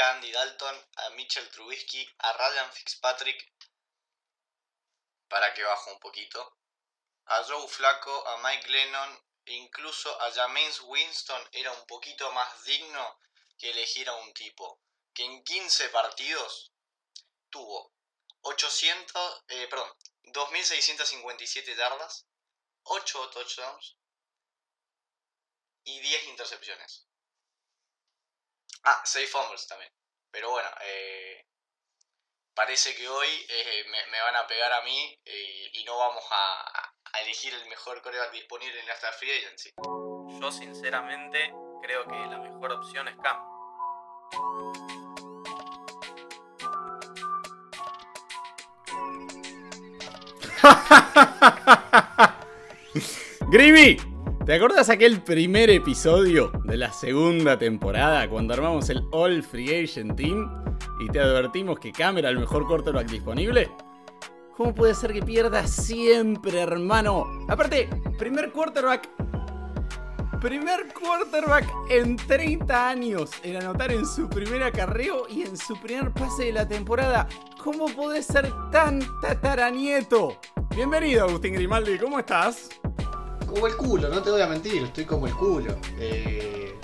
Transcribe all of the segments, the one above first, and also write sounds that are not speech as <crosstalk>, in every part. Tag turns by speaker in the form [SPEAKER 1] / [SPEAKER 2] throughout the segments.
[SPEAKER 1] a Andy Dalton, a Mitchell Trubisky, a Ryan Fitzpatrick para que baje un poquito, a Joe Flaco, a Mike Lennon, incluso a James Winston era un poquito más digno que elegir a un tipo que en 15 partidos tuvo 800, eh, perdón, 2.657 yardas, 8 touchdowns y 10 intercepciones. Ah, 6 fumbles también. Pero bueno, eh, parece que hoy eh, me, van a pegar a mí eh, y no vamos a, elegir el mejor coreback disponible en esta free agency.
[SPEAKER 2] Yo sinceramente creo que la mejor opción es Cam. <laughs>
[SPEAKER 3] Grimmy, ¿te acuerdas aquel primer episodio de la segunda temporada cuando armamos el All Free Agent Team y te advertimos que Cam era el mejor quarterback disponible? ¿Cómo puede ser que pierda siempre, hermano? Aparte, primer quarterback. Primer quarterback en 30 años en anotar en su primer acarreo y en su primer pase de la temporada. ¿Cómo puede ser tan tataranieto? Bienvenido, Agustín Grimaldi, ¿cómo estás?
[SPEAKER 4] Como el culo, no te voy a mentir, estoy como el culo. Eh,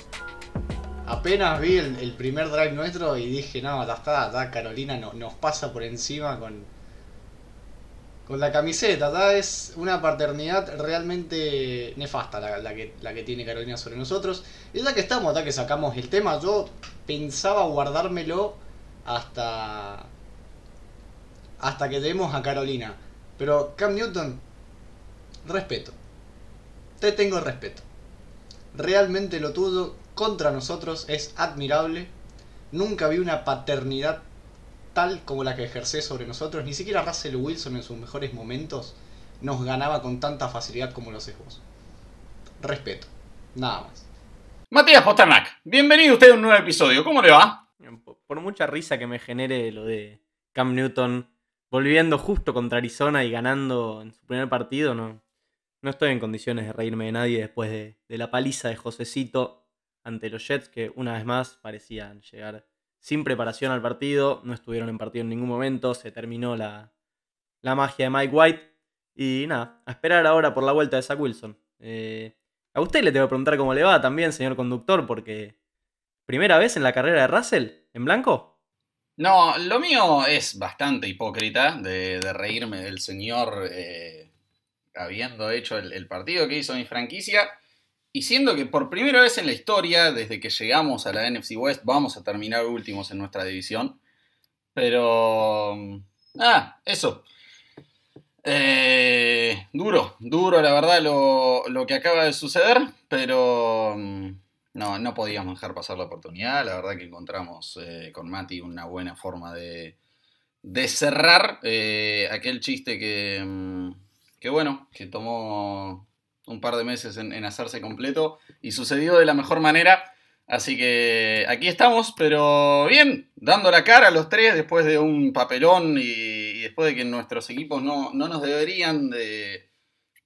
[SPEAKER 4] apenas vi el, primer drive nuestro y dije, no, ya está, Carolina nos pasa por encima con, con la camiseta. Es una paternidad realmente nefasta la, que, la que tiene Carolina sobre nosotros. Y ya que estamos, ya que sacamos el tema, yo pensaba guardármelo hasta hasta que demos a Carolina. Pero Cam Newton, respeto. Te tengo respeto. Realmente lo tuyo contra nosotros es admirable. Nunca vi una paternidad tal como la que ejerce sobre nosotros. Ni siquiera Russell Wilson en sus mejores momentos nos ganaba con tanta facilidad como lo haces vos. Respeto. Nada más.
[SPEAKER 3] Matías Posternak, bienvenido usted a un nuevo episodio. ¿Cómo le va?
[SPEAKER 2] Por mucha risa que me genere lo de Cam Newton volviendo justo contra Arizona y ganando en su primer partido, no, no estoy en condiciones de reírme de nadie después de, la paliza de Josecito ante los Jets, que una vez más parecían llegar sin preparación al partido, no estuvieron en partido en ningún momento, se terminó la, magia de Mike White. Y nada, a esperar ahora por la vuelta de Zach Wilson. Eh, a usted le tengo que preguntar cómo le va también, señor conductor, porque primera vez en la carrera de Russell, en blanco.
[SPEAKER 3] No, lo mío es bastante hipócrita de, reírme del señor eh, habiendo hecho el, partido que hizo mi franquicia y siendo que por primera vez en la historia, desde que llegamos a la NFC West, vamos a terminar últimos en nuestra división. Pero... Ah, eso. Eh, duro, duro la verdad lo, lo que acaba de suceder, pero mm, no, no podíamos dejar pasar la oportunidad. La verdad que encontramos eh, con Mati una buena forma de, de cerrar eh, aquel chiste que, mm, que, bueno, que tomó un par de meses en, hacerse completo y sucedió de la mejor manera. Así que aquí estamos, pero bien, dando la cara a los tres después de un papelón y, después de que nuestros equipos no, no, nos deberían de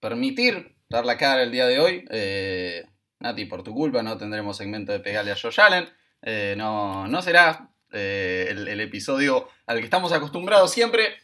[SPEAKER 3] permitir dar la cara el día de hoy. Eh, Nati, por tu culpa no tendremos segmento de pegarle a Josh Allen. Eh, no, no será eh, el, episodio al que estamos acostumbrados siempre.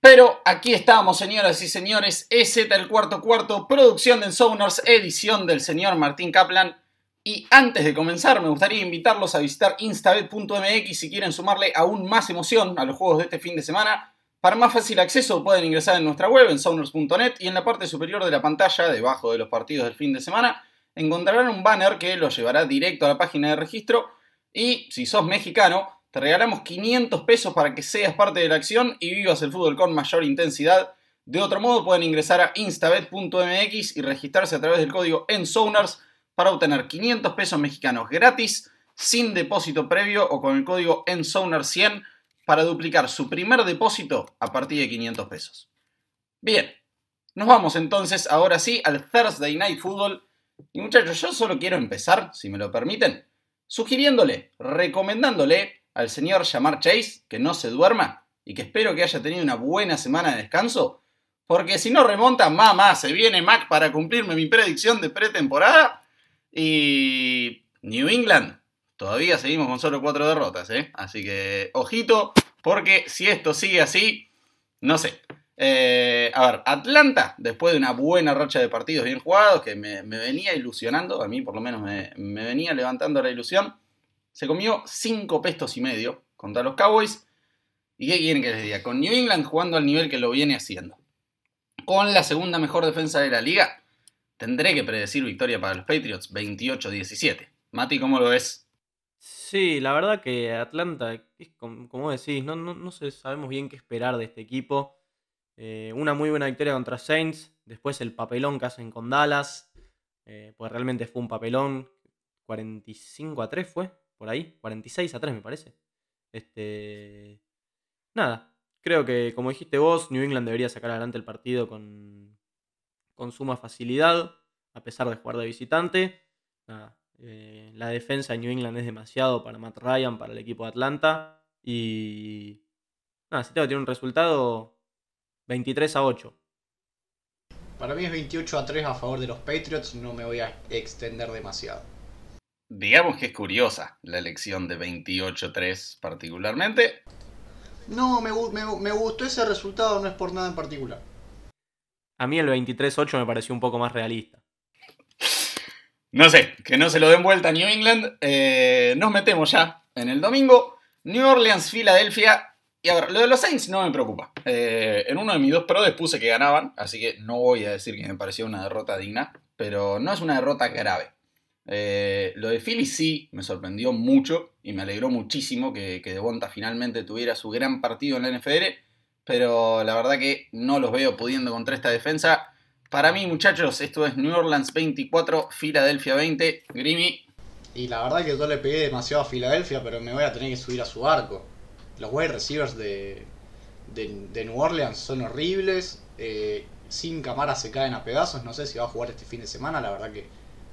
[SPEAKER 3] Pero aquí estamos, señoras y señores. EZ el cuarto cuarto, producción de Sounders, edición del señor Martín Kaplan. Y antes de comenzar, me gustaría invitarlos a visitar instabet.mx si quieren sumarle aún más emoción a los juegos de este fin de semana. Para más fácil acceso pueden ingresar en nuestra web en sounders.net y en la parte superior de la pantalla, debajo de los partidos del fin de semana, encontrarán un banner que los llevará directo a la página de registro y si sos mexicano, te regalamos 500 pesos para que seas parte de la acción y vivas el fútbol con mayor intensidad. De otro modo, pueden ingresar a instabet.mx y registrarse a través del código ENSOWNERS para obtener 500 pesos mexicanos gratis, sin depósito previo o con el código ENSOWNERS100 para duplicar su primer depósito a partir de 500 pesos. Bien, nos vamos entonces ahora sí al Thursday Night Football. Y muchachos, yo solo quiero empezar, si me lo permiten, sugiriéndole, recomendándole al señor Jamar Chase que no se duerma y que espero que haya tenido una buena semana de descanso, porque si no remonta, mamá, se viene Mac para cumplirme mi predicción de pretemporada y New England Todavía seguimos con solo cuatro derrotas, ¿eh? Así que, ojito, porque si esto sigue así, no sé. Eh, a ver, Atlanta, después de una buena racha de partidos bien jugados, que me, venía ilusionando, a mí por lo menos me, me, venía levantando la ilusión, se comió cinco pestos y medio contra los Cowboys. ¿Y qué quieren que les diga? Con New England jugando al nivel que lo viene haciendo. Con la segunda mejor defensa de la liga, tendré que predecir victoria para los Patriots 28-17. Mati, ¿cómo lo ves?
[SPEAKER 2] Sí, la verdad que Atlanta, como, decís, no, no, sabemos bien qué esperar de este equipo. Eh, una muy buena victoria contra Saints, después el papelón que hacen con Dallas, eh, pues realmente fue un papelón, 45 a 3 fue, por ahí, 46 a 3 me parece. Este, nada, creo que como dijiste vos, New England debería sacar adelante el partido con, con suma facilidad, a pesar de jugar de visitante. Nada, eh, la defensa de New England es demasiado para Matt Ryan, para el equipo de Atlanta. Y. Nada, si tengo que tener un resultado 23 a 8.
[SPEAKER 4] Para mí es 28 a 3 a favor de los Patriots, no me voy a extender demasiado.
[SPEAKER 3] Digamos que es curiosa la elección de 28-3 particularmente.
[SPEAKER 4] No, me, me, gustó ese resultado, no es por nada en particular.
[SPEAKER 2] A mí el 23-8 me pareció un poco más realista.
[SPEAKER 3] No sé, que no se lo den vuelta a New England. Eh, nos metemos ya en el domingo. New Orleans, Filadelfia. Y a ver, lo de los Saints no me preocupa. Eh, en uno de mis dos prodes puse que ganaban, así que no voy a decir que me pareció una derrota digna, pero no es una derrota grave. Eh, lo de Philly sí me sorprendió mucho y me alegró muchísimo que, que Devonta finalmente tuviera su gran partido en la NFL, pero la verdad que no los veo pudiendo contra esta defensa. Para mí, muchachos, esto es New Orleans 24, Filadelfia 20. Grimmy.
[SPEAKER 4] Y la verdad que yo le pegué demasiado a Filadelfia, pero me voy a tener que subir a su arco. Los wide receivers de, de, New Orleans son horribles. Eh, sin cámara se caen a pedazos. No sé si va a jugar este fin de semana, la verdad que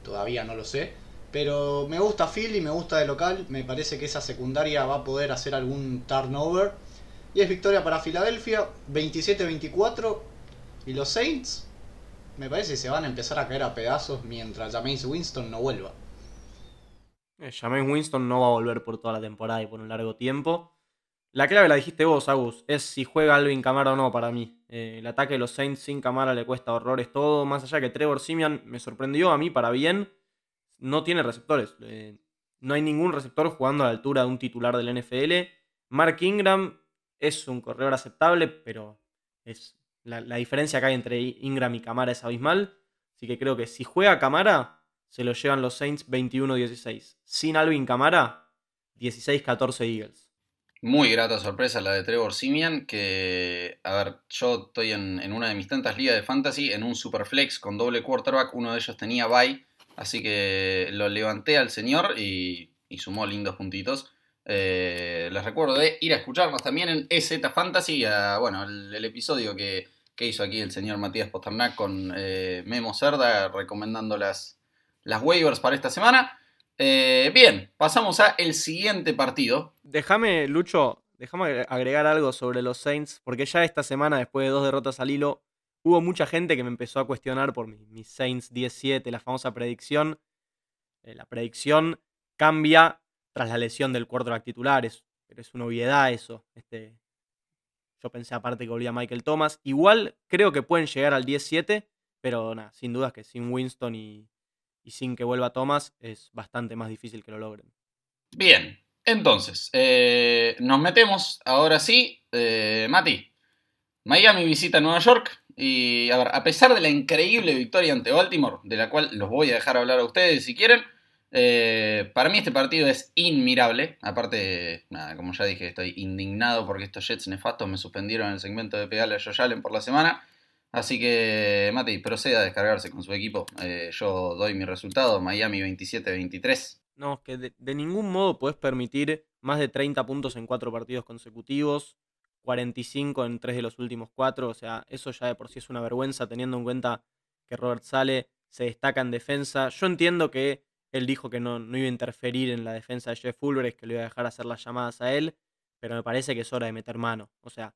[SPEAKER 4] todavía no lo sé. Pero me gusta Philly, me gusta de local. Me parece que esa secundaria va a poder hacer algún turnover. Y es victoria para Filadelfia, 27-24. Y los Saints me parece que se van a empezar a caer a pedazos mientras James Winston no vuelva.
[SPEAKER 2] Eh, James Winston no va a volver por toda la temporada y por un largo tiempo. La clave la dijiste vos, Agus, es si juega Alvin Camara o no para mí. Eh, el ataque de los Saints sin Camara le cuesta horrores todo. Más allá que Trevor Simian me sorprendió a mí para bien, no tiene receptores. Eh, no hay ningún receptor jugando a la altura de un titular del NFL. Mark Ingram es un corredor aceptable, pero es la, diferencia que hay entre Ingram y Camara es abismal. Así que creo que si juega Camara, se lo llevan los Saints 21-16. Sin Alvin Camara, 16-14 Eagles.
[SPEAKER 3] Muy grata sorpresa la de Trevor Simian, que, a ver, yo estoy en, una de mis tantas ligas de fantasy, en un superflex con doble quarterback, uno de ellos tenía bye, así que lo levanté al señor y, sumó lindos puntitos. Eh, les recuerdo de ir a escucharnos también en EZ Fantasy, bueno, el episodio que, que hizo aquí el señor Matías Posternak con eh, Memo Cerda recomendando las, las waivers para esta semana. Eh, bien, pasamos a el siguiente partido.
[SPEAKER 2] Déjame, Lucho, déjame agregar algo sobre los Saints, porque ya esta semana, después de dos derrotas al hilo, hubo mucha gente que me empezó a cuestionar por mis Saints 17, la famosa predicción. Eh, la predicción cambia tras la lesión del quarterback titular, es, pero es una obviedad eso. Este, yo pensé aparte que volvía Michael Thomas. Igual creo que pueden llegar al 10-7, pero nada, sin dudas que sin Winston y, sin que vuelva Thomas es bastante más difícil que lo logren.
[SPEAKER 3] Bien, entonces, eh, nos metemos ahora sí. Eh, Mati, Miami visita Nueva York y a ver, a pesar de la increíble victoria ante Baltimore, de la cual los voy a dejar hablar a ustedes si quieren, eh, para mí este partido es inmirable. Aparte, nada, como ya dije, estoy indignado porque estos Jets nefastos me suspendieron el segmento de pegarle a Josh Allen por la semana. Así que, Mati, proceda a descargarse con su equipo. Eh, yo doy mi resultado, Miami 27-23.
[SPEAKER 2] No, que de, ningún modo puedes permitir más de 30 puntos en cuatro partidos consecutivos, 45 en tres de los últimos cuatro. O sea, eso ya de por sí es una vergüenza teniendo en cuenta que Robert Sale se destaca en defensa. Yo entiendo que él dijo que no, iba a interferir en la defensa de Jeff Fulbrecht, que le iba a dejar hacer las llamadas a él, pero me parece que es hora de meter mano. O sea,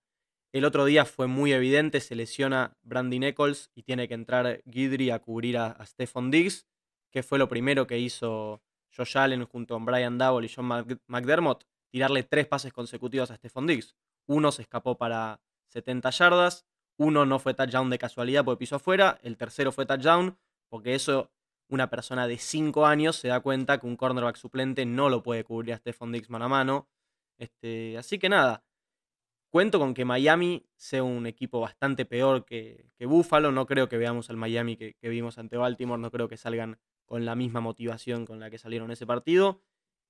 [SPEAKER 2] el otro día fue muy evidente, se lesiona Brandy Nichols y tiene que entrar Guidry a cubrir a, Stephon Diggs, que fue lo primero que hizo Josh Allen junto con Brian Double y John McDermott, tirarle tres pases consecutivos a Stephon Diggs. Uno se escapó para 70 yardas, uno no fue touchdown de casualidad porque pisó afuera, el tercero fue touchdown, porque eso una persona de 5 años se da cuenta que un cornerback suplente no lo puede cubrir a Stephon Diggs mano a mano. Este, así que nada, cuento con que Miami sea un equipo bastante peor que, que Buffalo. No creo que veamos al Miami que, vimos ante Baltimore. No creo que salgan con la misma motivación con la que salieron ese partido.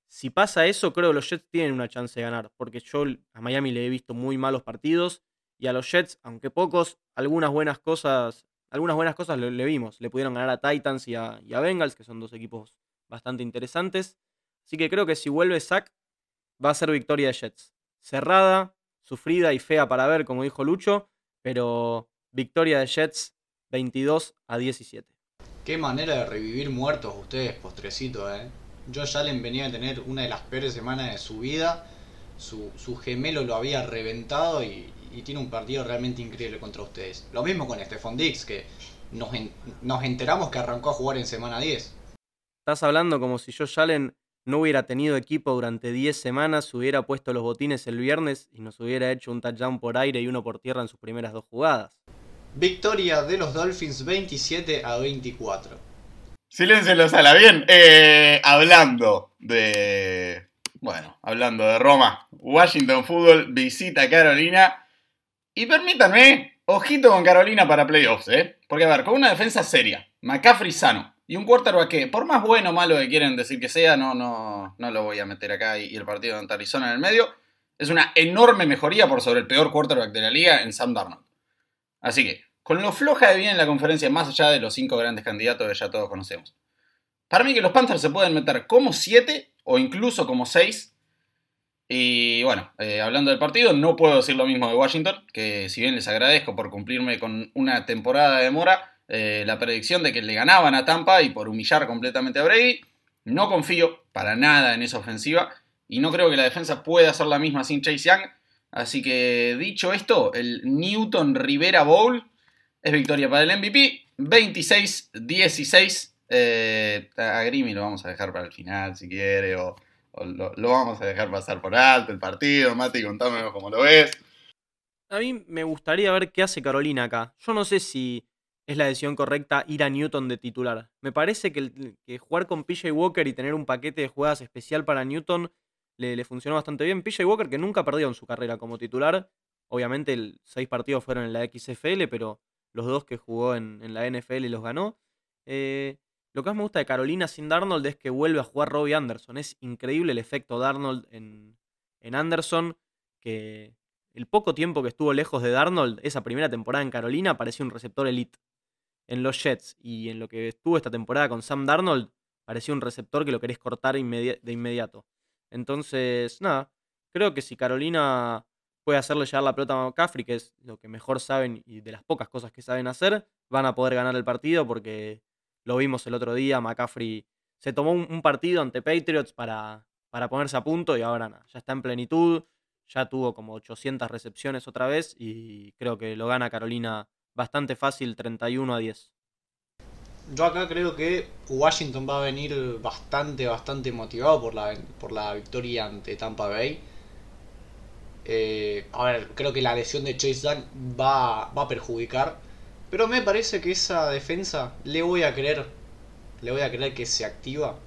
[SPEAKER 2] Si pasa eso, creo que los Jets tienen una chance de ganar. Porque yo a Miami le he visto muy malos partidos. Y a los Jets, aunque pocos, algunas buenas cosas, algunas buenas cosas le, vimos. Le pudieron ganar a Titans y a, y a, Bengals, que son dos equipos bastante interesantes. Así que creo que si vuelve Zach, va a ser victoria de Jets. Cerrada, sufrida y fea para ver, como dijo Lucho, pero victoria de Jets 22 a 17.
[SPEAKER 4] Qué manera de revivir muertos ustedes, postrecito, ¿eh? Josh Allen venía a tener una de las peores semanas de su vida. Su, su gemelo lo había reventado y, y tiene un partido realmente increíble contra ustedes. Lo mismo con Stephon Dix, que nos, nos enteramos que arrancó a jugar en semana 10.
[SPEAKER 2] Estás hablando como si Josh Allen no hubiera tenido equipo durante 10 semanas, hubiera puesto los botines el viernes y nos hubiera hecho un touchdown por aire y uno por tierra en sus primeras dos jugadas.
[SPEAKER 4] Victoria de los Dolphins 27 a 24.
[SPEAKER 3] Silencio lo sala. Bien, eh, hablando de. Bueno, hablando de Roma, Washington Football visita Carolina y permítanme, ojito con Carolina para playoffs, ¿eh? Porque a ver, con una defensa seria, McCaffrey sano y un quarterback que, por más bueno o malo que quieren decir que sea, no, no, no lo voy a meter acá y, el partido de Arizona en el medio, es una enorme mejoría por sobre el peor quarterback de la liga en Sam Darnold. Así que, con lo floja de bien en la conferencia, más allá de los cinco grandes candidatos que ya todos conocemos. Para mí que los Panthers se pueden meter como 7 o incluso como 6 y bueno, eh, hablando del partido, no puedo decir lo mismo de Washington, que si bien les agradezco por cumplirme con una temporada de mora, eh, la predicción de que le ganaban a Tampa y por humillar completamente a Brady, no confío para nada en esa ofensiva y no creo que la defensa pueda hacer la misma sin Chase Young. Así que dicho esto, el Newton Rivera Bowl es victoria para el MVP, 26-16. Eh, a Grimy lo vamos a dejar para el final si quiere o lo, vamos a dejar pasar por alto el partido. Mati, contame cómo lo ves.
[SPEAKER 2] A mí me gustaría ver qué hace Carolina acá. Yo no sé si es la decisión correcta ir a Newton de titular. Me parece que, jugar con PJ Walker y tener un paquete de jugadas especial para Newton le, funcionó bastante bien. PJ Walker que nunca perdió en su carrera como titular. Obviamente, el, seis partidos fueron en la XFL, pero los dos que jugó en, en la NFL los ganó. Eh, lo que más me gusta de Carolina sin Darnold es que vuelve a jugar Robbie Anderson. Es increíble el efecto Darnold en, en Anderson, que el poco tiempo que estuvo lejos de Darnold, esa primera temporada en Carolina, parecía un receptor elite. En los Jets y en lo que estuvo esta temporada con Sam Darnold, parecía un receptor que lo querés cortar de inmediato. Entonces, nada, creo que si Carolina puede hacerle llegar la pelota a McCaffrey, que es lo que mejor saben y de las pocas cosas que saben hacer, van a poder ganar el partido porque lo vimos el otro día, McCaffrey se tomó un, partido ante Patriots para, para ponerse a punto y ahora nada, ya está en plenitud, ya tuvo como 800 recepciones otra vez y creo que lo gana Carolina bastante fácil, 31 a 10.
[SPEAKER 4] Yo acá creo que Washington va a venir bastante, bastante motivado por la, por la victoria ante Tampa Bay. Eh, a ver, creo que la lesión de Chase Young va, va a perjudicar pero me parece que esa defensa le voy a creer. Le voy a creer que se activa.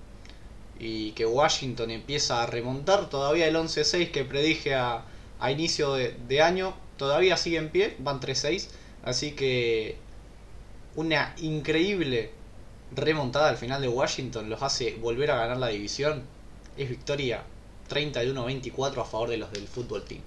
[SPEAKER 4] Y que Washington empieza a remontar. Todavía el 11-6 que predije a, inicio de, año. Todavía sigue en pie. Van 3-6. Así que una increíble remontada al final de Washington los hace volver a ganar la división. Es victoria 31-24 a favor de los del fútbol team.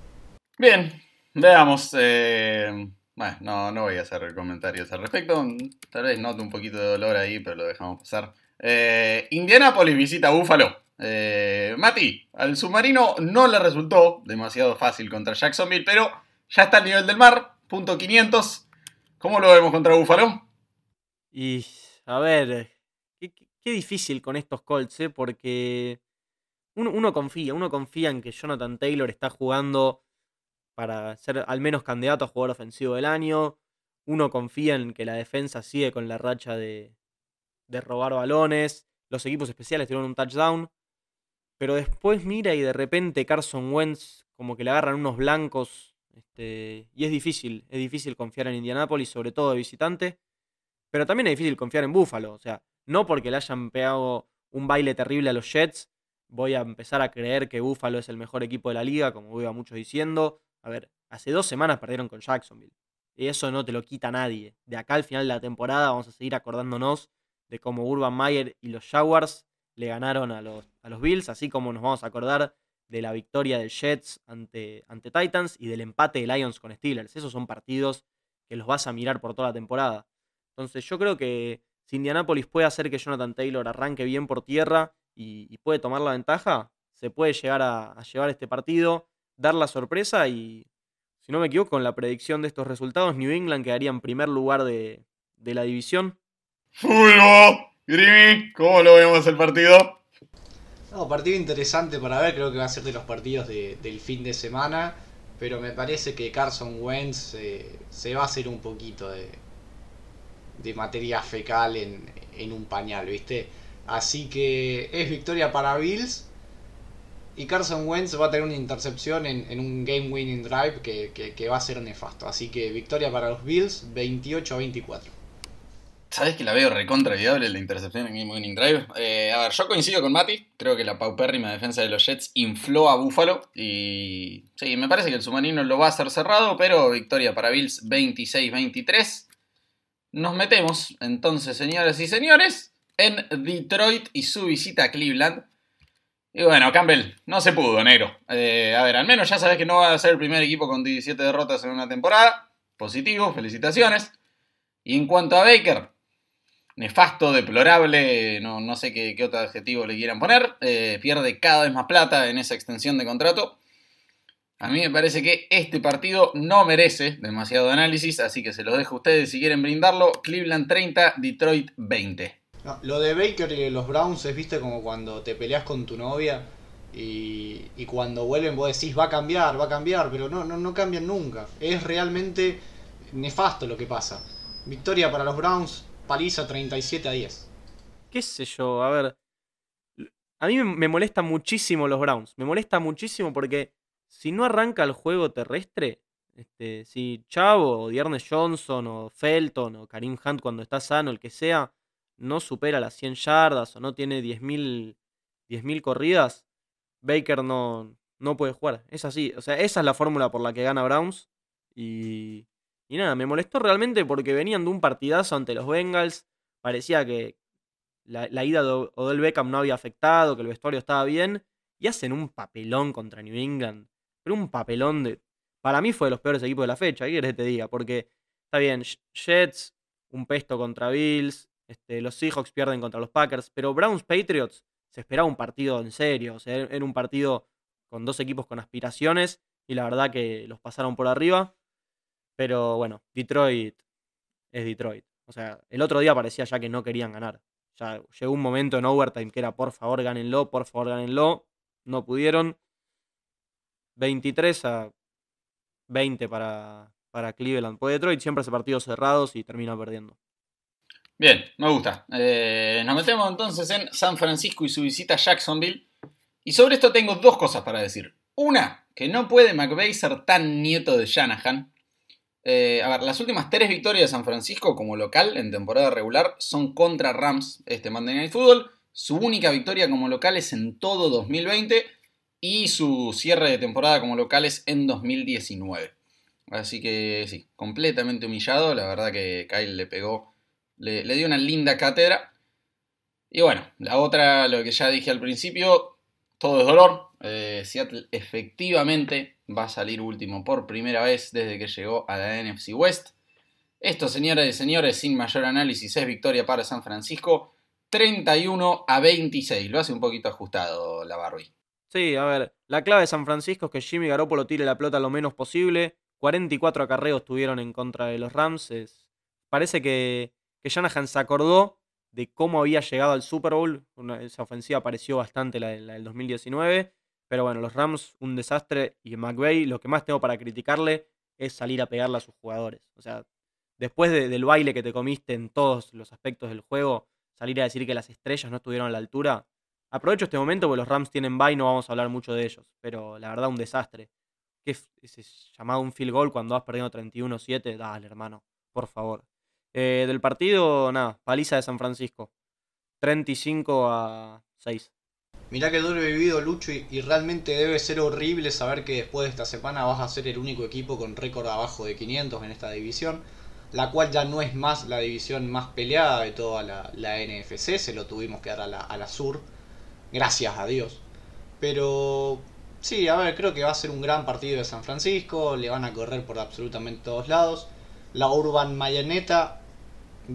[SPEAKER 3] Bien, veamos. Eh, bueno, no, voy a hacer comentarios al respecto. Tal vez note un poquito de dolor ahí, pero lo dejamos pasar. Eh, Indianapolis visita Buffalo. Eh, Mati, al submarino no le resultó demasiado fácil contra Jacksonville, pero ya está al nivel del mar, punto 500. ¿Cómo lo vemos contra Buffalo?
[SPEAKER 2] Y, a ver, qué, difícil con estos Colts, ¿eh? porque uno, uno confía, uno confía en que Jonathan Taylor está jugando para ser al menos candidato a jugador ofensivo del año. Uno confía en que la defensa sigue con la racha de, de robar balones los equipos especiales tuvieron un touchdown. Pero después mira y de repente Carson Wentz como que le agarran unos blancos. Este, y es difícil, es difícil confiar en Indianapolis, sobre todo de visitante. Pero también es difícil confiar en Buffalo. O sea, no porque le hayan pegado un baile terrible a los Jets, voy a empezar a creer que Buffalo es el mejor equipo de la liga, como veo a muchos diciendo. A ver, hace dos semanas perdieron con Jacksonville. Y eso no te lo quita nadie. De acá al final de la temporada vamos a seguir acordándonos de cómo Urban Meyer y los Jaguars le ganaron a los, a los Bills, así como nos vamos a acordar de la victoria de Jets ante, ante Titans y del empate de Lions con Steelers. Esos son partidos que los vas a mirar por toda la temporada. Entonces yo creo que si Indianapolis puede hacer que Jonathan Taylor arranque bien por tierra y, puede tomar la ventaja, se puede llegar a, llevar este partido, dar la sorpresa y, si no me equivoco, con la predicción de estos resultados, New England quedaría en primer lugar de, de la división.
[SPEAKER 3] ¡Fulgo! Grimy, ¿cómo lo vemos el partido?
[SPEAKER 4] No, partido interesante para ver, creo que va a ser de los partidos del fin de semana, pero me parece que Carson Wentz eh, se va a hacer un poquito de, de materia fecal en, un pañal, ¿viste? Así que es victoria para Bills y Carson Wentz va a tener una intercepción en, un game winning drive que, que, que va a ser nefasto. Así que victoria para los Bills 28 a 24.
[SPEAKER 3] Sabes que la veo recontra viable la intercepción en Game Winning Drive. Eh, a ver, yo coincido con Mati. Creo que la paupérrima defensa de los Jets infló a Buffalo. Y sí, me parece que el submarino lo va a hacer cerrado, pero victoria para Bills 26-23. Nos metemos entonces, señoras y señores, en Detroit y su visita a Cleveland. Y bueno, Campbell, no se pudo, negro. Eh, a ver, al menos ya sabes que no va a ser el primer equipo con 17 derrotas en una temporada. Positivo, felicitaciones. Y en cuanto a Baker, nefasto, deplorable, no, sé qué, otro adjetivo le quieran poner, eh, pierde cada vez más plata en esa extensión de contrato. A mí me parece que este partido no merece demasiado análisis, así que se los dejo a ustedes si quieren brindarlo. Cleveland 30, Detroit 20.
[SPEAKER 4] lo de Baker y los Browns es, viste, como cuando te peleas con tu novia y, y, cuando vuelven vos decís va a cambiar, va a cambiar, pero no, no, no cambian nunca. Es realmente nefasto lo que pasa. Victoria para los Browns, paliza 37 a 10.
[SPEAKER 2] ¿Qué sé yo? A ver. A mí me molesta muchísimo los Browns. Me molesta muchísimo porque si no arranca el juego terrestre, este, si Chavo o Diernes Johnson o Felton o Karim Hunt cuando está sano, el que sea, no supera las 100 yardas o no tiene 10.000 corridas, Baker no, no puede jugar. Es así. O sea, esa es la fórmula por la que gana Browns. Y, y nada, me molestó realmente porque venían de un partidazo ante los Bengals. Parecía que la, ida de Odell Beckham no había afectado, que el vestuario estaba bien. Y hacen un papelón contra New England. Pero un papelón de. Para mí fue de los peores equipos de la fecha, ¿qué quieres que te diga? Porque está bien, Jets, un pesto contra Bills, este, los Seahawks pierden contra los Packers, pero Browns Patriots se esperaba un partido en serio, o sea, era un partido con dos equipos con aspiraciones y la verdad que los pasaron por arriba. Pero bueno, Detroit es Detroit. O sea, el otro día parecía ya que no querían ganar. Ya llegó un momento en overtime que era por favor gánenlo, por favor gánenlo. No pudieron. 23 a 20 para, para Cleveland. Pues Detroit siempre hace partidos cerrados y termina perdiendo.
[SPEAKER 3] Bien, me gusta. Eh, nos metemos entonces en San Francisco y su visita a Jacksonville. Y sobre esto tengo dos cosas para decir. Una, que no puede McVeigh ser tan nieto de Shanahan. Eh, a ver, las últimas tres victorias de San Francisco como local en temporada regular son contra Rams este Monday Night Football. Su única victoria como local es en todo 2020 y su cierre de temporada como local es en 2019. Así que sí, completamente humillado. La verdad que Kyle le pegó, le, dio una linda cátedra. Y bueno, la otra, lo que ya dije al principio, todo es dolor. Eh, Seattle efectivamente va a salir último por primera vez desde que llegó a la NFC West. Esto, señoras y señores, sin mayor análisis, es victoria para San Francisco. 31 a 26. Lo hace un poquito ajustado la Barbie.
[SPEAKER 2] Sí, a ver, la clave de San Francisco es que Jimmy Garoppolo tire la pelota lo menos posible. 44 acarreos tuvieron en contra de los Rams. Parece que, que Shanahan se acordó de cómo había llegado al Super Bowl. esa ofensiva pareció bastante la, la del 2019 pero bueno, los Rams, un desastre. Y McVay, lo que más tengo para criticarle es salir a pegarle a sus jugadores. O sea, después del baile que te comiste en todos los aspectos del juego, salir a decir que las estrellas no estuvieron a la altura. Aprovecho este momento porque los Rams tienen bye y no vamos a hablar mucho de ellos. Pero la verdad, un desastre. ¿Qué es ese llamado un field goal cuando vas perdiendo 31-7? Dale, hermano, por favor. Eh, del partido, nada, paliza de San Francisco. 35 a 6.
[SPEAKER 4] Mirá que duro vivido Lucho y, y realmente debe ser horrible saber que después de esta semana vas a ser el único equipo con récord abajo de 500 en esta división, la cual ya no es más la división más peleada de toda la, NFC, se lo tuvimos que dar a la, a la sur, gracias a Dios. Pero sí, a ver, creo que va a ser un gran partido de San Francisco, le van a correr por absolutamente todos lados. La Urban Mayaneta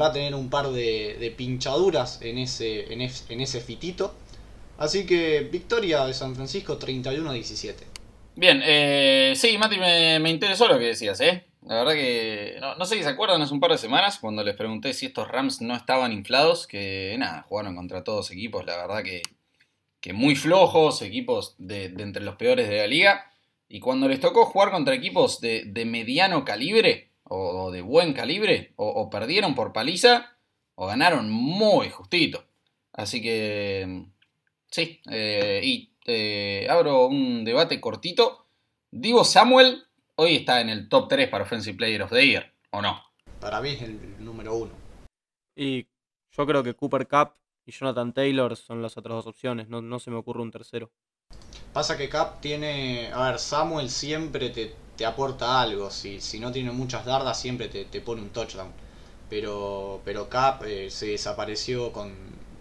[SPEAKER 4] va a tener un par de, pinchaduras en ese, en, es- en ese fitito. Así que victoria de San Francisco 31-17.
[SPEAKER 3] Bien, eh, sí, Mati, me, interesó lo que decías, ¿eh? La verdad que, no, sé si se acuerdan, hace un par de semanas, cuando les pregunté si estos Rams no estaban inflados, que nada, jugaron contra todos equipos, la verdad que, que muy flojos, equipos de, entre los peores de la liga, y cuando les tocó jugar contra equipos de, mediano calibre, o, de buen calibre, o perdieron por paliza, o ganaron muy justito. Así que, sí, eh, y eh, abro un debate cortito. Divo Samuel hoy está en el top 3 para Offensive Player of the Year, ¿o no?
[SPEAKER 4] Para mí es el número uno.
[SPEAKER 2] Y yo creo que Cooper Cup y Jonathan Taylor son las otras dos opciones. No, no se me ocurre un tercero.
[SPEAKER 4] Pasa que Cap tiene. A ver, Samuel siempre te, te aporta algo. Si, si no tiene muchas dardas, siempre te, te pone un touchdown. Pero, pero Cap eh, se desapareció con.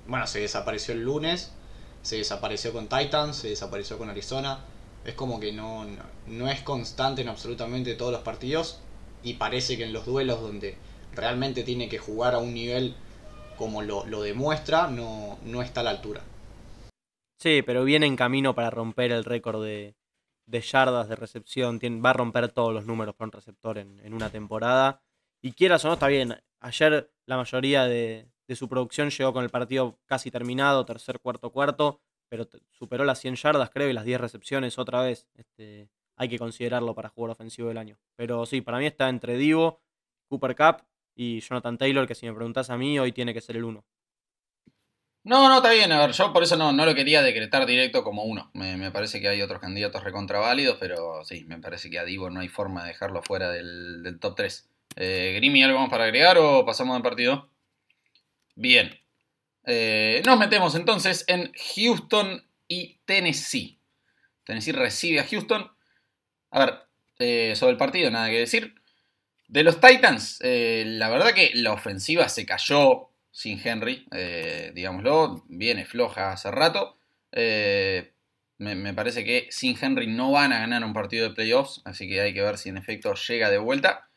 [SPEAKER 4] Bueno, se desapareció el lunes. Se desapareció con Titans. Se desapareció con Arizona. Es como que no, no, es constante en absolutamente todos los partidos. Y parece que en los duelos donde realmente tiene que jugar a un nivel como lo, lo demuestra, no, no está a la altura.
[SPEAKER 2] Sí, pero viene en camino para romper el récord de, yardas de recepción. Va a romper todos los números un receptor en, en una temporada. Y quieras o no, está bien. Ayer la mayoría de, de su producción llegó con el partido casi terminado, tercer, cuarto, cuarto, pero superó las 100 yardas, creo, y las 10 recepciones otra vez. Este, hay que considerarlo para jugador ofensivo del año. Pero sí, para mí está entre Divo, Cooper Cup y Jonathan Taylor, que si me preguntas a mí, hoy tiene que ser el uno.
[SPEAKER 3] No, no, está bien, a ver, yo por eso no, no lo quería decretar directo como uno. Me, me parece que hay otros candidatos recontraválidos, pero sí, me parece que a Divo no hay forma de dejarlo fuera del, del top 3. Eh, Grimy, ¿algo más para agregar o pasamos al partido? Bien. Eh, nos metemos entonces en Houston y Tennessee. Tennessee recibe a Houston. A ver, eh, sobre el partido, nada que decir. De los Titans, eh, la verdad que la ofensiva se cayó sin Henry, digámoslo, viene floja hace rato. Me parece que sin Henry no van a ganar un partido de playoffs, así que hay que ver si en efecto llega de vuelta.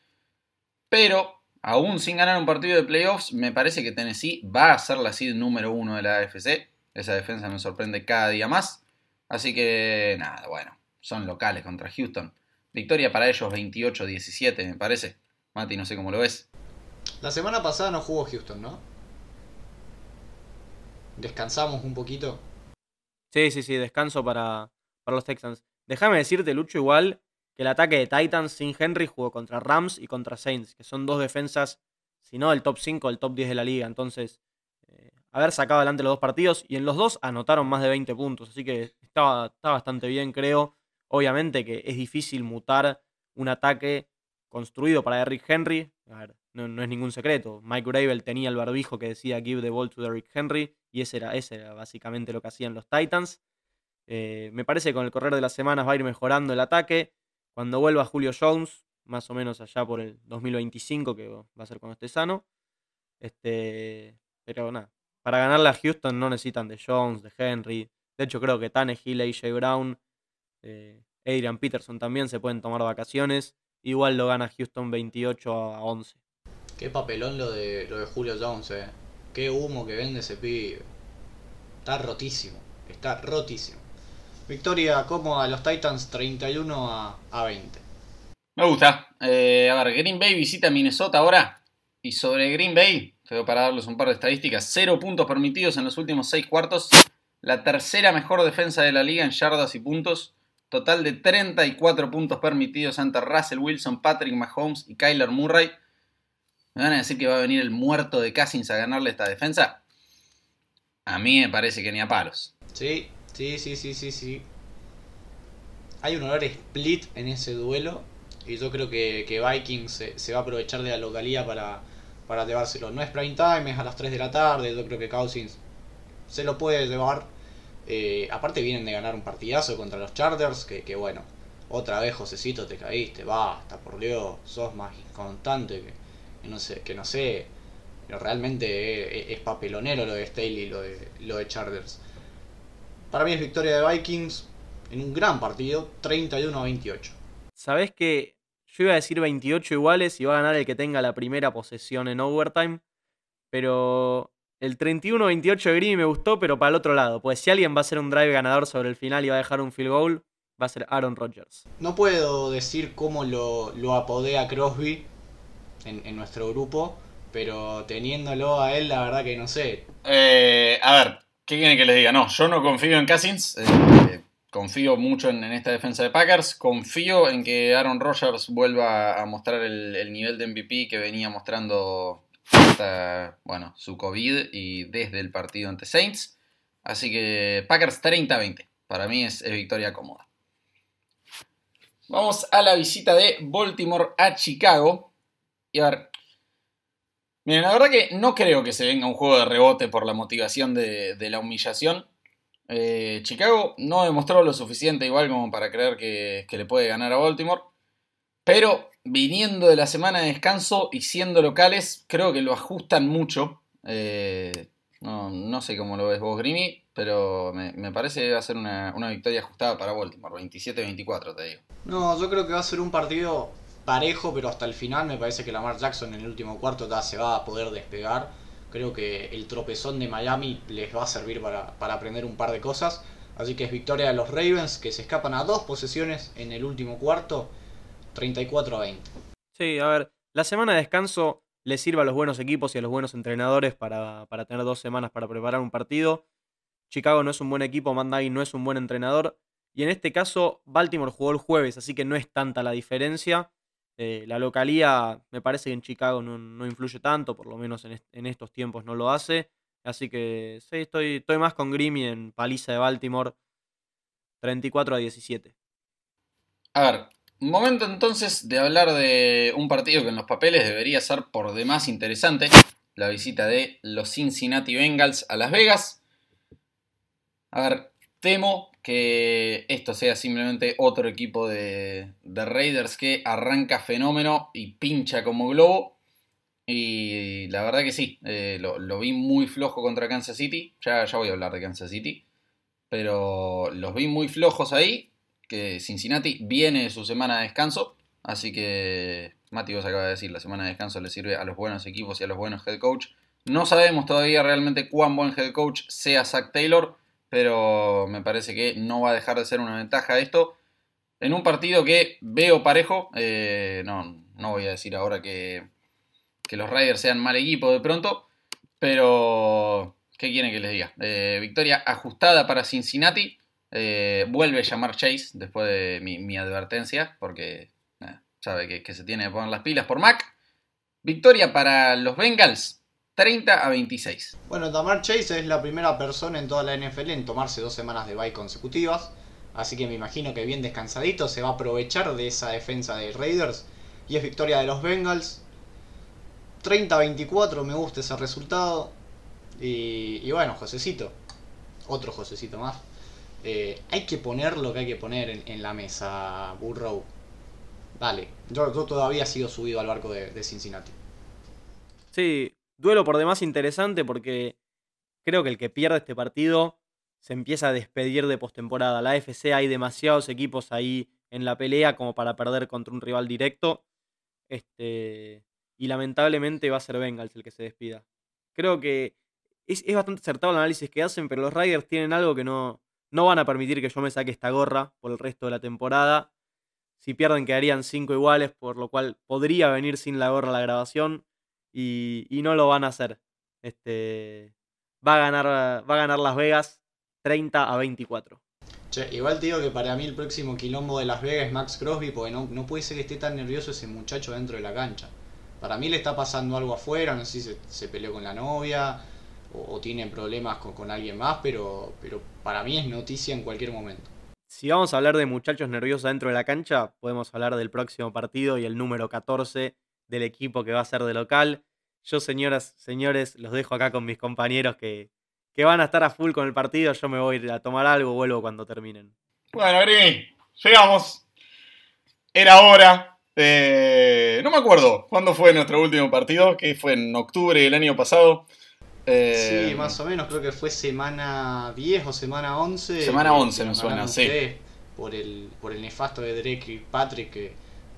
[SPEAKER 3] Pero, aún sin ganar un partido de playoffs, me parece que Tennessee va a ser la seed número uno de la AFC. Esa defensa me sorprende cada día más. Así que, nada, bueno, son locales contra Houston. Victoria para ellos 28-17, me parece. Mati, no sé cómo lo ves.
[SPEAKER 4] La semana pasada no jugó Houston, ¿no? Descansamos un poquito.
[SPEAKER 2] Sí, sí, sí, descanso para, para los Texans. Déjame decirte, Lucho, igual que el ataque de Titans sin Henry jugó contra Rams y contra Saints, que son dos defensas, si no del top 5, del top 10 de la liga. Entonces, eh, haber sacado adelante los dos partidos y en los dos anotaron más de 20 puntos, así que está bastante bien, creo. Obviamente que es difícil mutar un ataque construido para Derrick Henry. A ver, no, es ningún secreto. Mike Gravel tenía el barbijo que decía give the ball to Derrick Henry y ese era, ese era básicamente lo que hacían los Titans. Eh, me parece que con el correr de las semanas va a ir mejorando el ataque. Cuando vuelva Julio Jones, más o menos allá por el 2025, que va a ser cuando esté sano. Este, pero nada, para ganarle a Houston no necesitan de Jones, de Henry. De hecho, creo que Tannehill, AJ Brown, eh, Adrian Peterson también se pueden tomar vacaciones. Igual lo gana Houston 28 a 11.
[SPEAKER 4] Qué papelón lo de, lo de Julio Jones, eh. Qué humo que vende ese pibe. Está rotísimo. Está rotísimo. Victoria cómoda de los Titans 31 a, a 20.
[SPEAKER 3] Me gusta. Eh, a ver, Green Bay visita Minnesota ahora. Y sobre Green Bay, tengo para darles un par de estadísticas. Cero puntos permitidos en los últimos seis cuartos. La tercera mejor defensa de la liga en yardas y puntos. Total de 34 puntos permitidos ante Russell Wilson, Patrick Mahomes y Kyler Murray. ¿Me van a decir que va a venir el muerto de Cousins a ganarle esta defensa? A mí me parece que ni a palos.
[SPEAKER 4] Sí, sí, sí, sí, sí, sí. Hay un olor split en ese duelo. Y yo creo que, que Vikings se, se va a aprovechar de la localía para, para llevárselo. No es prime time, es a las 3 de la tarde. Yo creo que Cousins se lo puede llevar. Eh, aparte vienen de ganar un partidazo contra los Chargers. Que, que bueno, otra vez Josecito te caíste. Basta, por Dios. Sos más inconstante que, que no sé. Que no sé pero realmente es, es papelonero lo de Staley y lo de, lo de Chargers. Para mí es victoria de Vikings en un gran partido, 31 a 28.
[SPEAKER 2] Sabés que yo iba a decir 28 iguales y va a ganar el que tenga la primera posesión en overtime, pero el 31-28 de Green me gustó, pero para el otro lado, pues si alguien va a hacer un drive ganador sobre el final y va a dejar un field goal, va a ser Aaron Rodgers.
[SPEAKER 4] No puedo decir cómo lo, lo apodé a Crosby en, en nuestro grupo, pero teniéndolo a él, la verdad que no sé.
[SPEAKER 3] Eh, a ver, ¿qué quieren que les diga? No, yo no confío en Cousins. eh, confío mucho en, esta defensa de Packers. Confío en que Aaron Rodgers vuelva a mostrar el, el nivel de MVP que venía mostrando hasta, bueno, su COVID y desde el partido ante Saints. Así que Packers 30-20. Para mí es, es victoria cómoda. Vamos a la visita de Baltimore a Chicago. Y a ver, Miren, la verdad que no creo que se venga un juego de rebote por la motivación de, la humillación. Eh, Chicago no demostró lo suficiente igual como para creer que, le puede ganar a Baltimore. Pero viniendo de la semana de descanso y siendo locales, creo que lo ajustan mucho. Eh, no, sé cómo lo ves vos, Grimy, pero me, parece que va a ser una victoria ajustada para Baltimore. 27-24, te digo.
[SPEAKER 4] No, yo creo que va a ser un partido parejo, pero hasta el final me parece que Lamar Jackson en el último cuarto ya se va a poder despegar. Creo que el tropezón de Miami les va a servir para, para aprender un par de cosas. Así que es victoria de los Ravens que se escapan a dos posesiones en el último cuarto, 34 a 20.
[SPEAKER 2] Sí, a ver, la semana de descanso le sirve a los buenos equipos y a los buenos entrenadores para, para tener dos semanas para preparar un partido. Chicago no es un buen equipo, Mandai no es un buen entrenador. Y en este caso, Baltimore jugó el jueves, así que no es tanta la diferencia. Eh, la localía me parece que en Chicago no, no influye tanto, por lo menos en, en, estos tiempos no lo hace. Así que sí, estoy, estoy más con Grimmy en paliza de Baltimore 34 a 17.
[SPEAKER 3] A ver, momento entonces de hablar de un partido que en los papeles debería ser por demás interesante. La visita de los Cincinnati Bengals a Las Vegas. A ver, temo que esto sea simplemente otro equipo de, de, Raiders que arranca fenómeno y pincha como globo. Y la verdad que sí, eh, lo, lo, vi muy flojo contra Kansas City. Ya, ya voy a hablar de Kansas City. Pero los vi muy flojos ahí. Que Cincinnati viene de su semana de descanso. Así que Mati vos acaba de decir, la semana de descanso le sirve a los buenos equipos y a los buenos head coach. No sabemos todavía realmente cuán buen head coach sea Zach Taylor pero me parece que no va a dejar de ser una ventaja esto. En un partido que veo parejo, eh, no, no, voy a decir ahora que, que, los Raiders sean mal equipo de pronto, pero ¿qué quieren que les diga? Eh, victoria ajustada para Cincinnati, eh, vuelve a llamar Chase después de mi, mi advertencia, porque sabe que, que se tiene que poner las pilas por Mac. Victoria para los Bengals, 30 a 26.
[SPEAKER 4] Bueno, Damar Chase es la primera persona en toda la NFL en tomarse dos semanas de bye consecutivas. Así que me imagino que bien descansadito se va a aprovechar de esa defensa de Raiders. Y es victoria de los Bengals. 30 a 24, me gusta ese resultado. Y, y bueno, Josecito. Otro Josecito más. Eh, hay que poner lo que hay que poner en, en la mesa, Burrow. Dale, yo, yo, todavía sigo subido al barco de, de Cincinnati.
[SPEAKER 2] Sí, duelo por demás interesante porque creo que el que pierde este partido se empieza a despedir de postemporada. La AFC hay demasiados equipos ahí en la pelea como para perder contra un rival directo. Este, y lamentablemente va a ser Bengals el que se despida. Creo que es, es, bastante acertado el análisis que hacen, pero los Riders tienen algo que no, no van a permitir que yo me saque esta gorra por el resto de la temporada. Si pierden quedarían 5 iguales, por lo cual podría venir sin la gorra la grabación y, y, no lo van a hacer. Este, va, a ganar, va a ganar Las Vegas 30 a 24.
[SPEAKER 4] Che, igual te digo que para mí el próximo quilombo de Las Vegas es Max Crosby, porque no, no puede ser que esté tan nervioso ese muchacho dentro de la cancha. Para mí le está pasando algo afuera, no sé si se, se peleó con la novia o, tiene problemas con, con, alguien más, pero, pero para mí es noticia en cualquier momento.
[SPEAKER 2] Si vamos a hablar de muchachos nerviosos dentro de la cancha, podemos hablar del próximo partido y el número 14 del equipo que va a ser de local. Yo, señoras, señores, los dejo acá con mis compañeros que, que van a estar a full con el partido. Yo me voy a ir a tomar algo, vuelvo cuando terminen.
[SPEAKER 3] Bueno, Grimi, llegamos. Era hora. Eh, no me acuerdo cuándo fue nuestro último partido, que fue en octubre del año pasado.
[SPEAKER 4] Eh, sí, más o menos, creo que fue semana 10 o semana 11.
[SPEAKER 3] Semana 11 me suena, sí.
[SPEAKER 4] Por el, por el nefasto de Drake y Patrick que,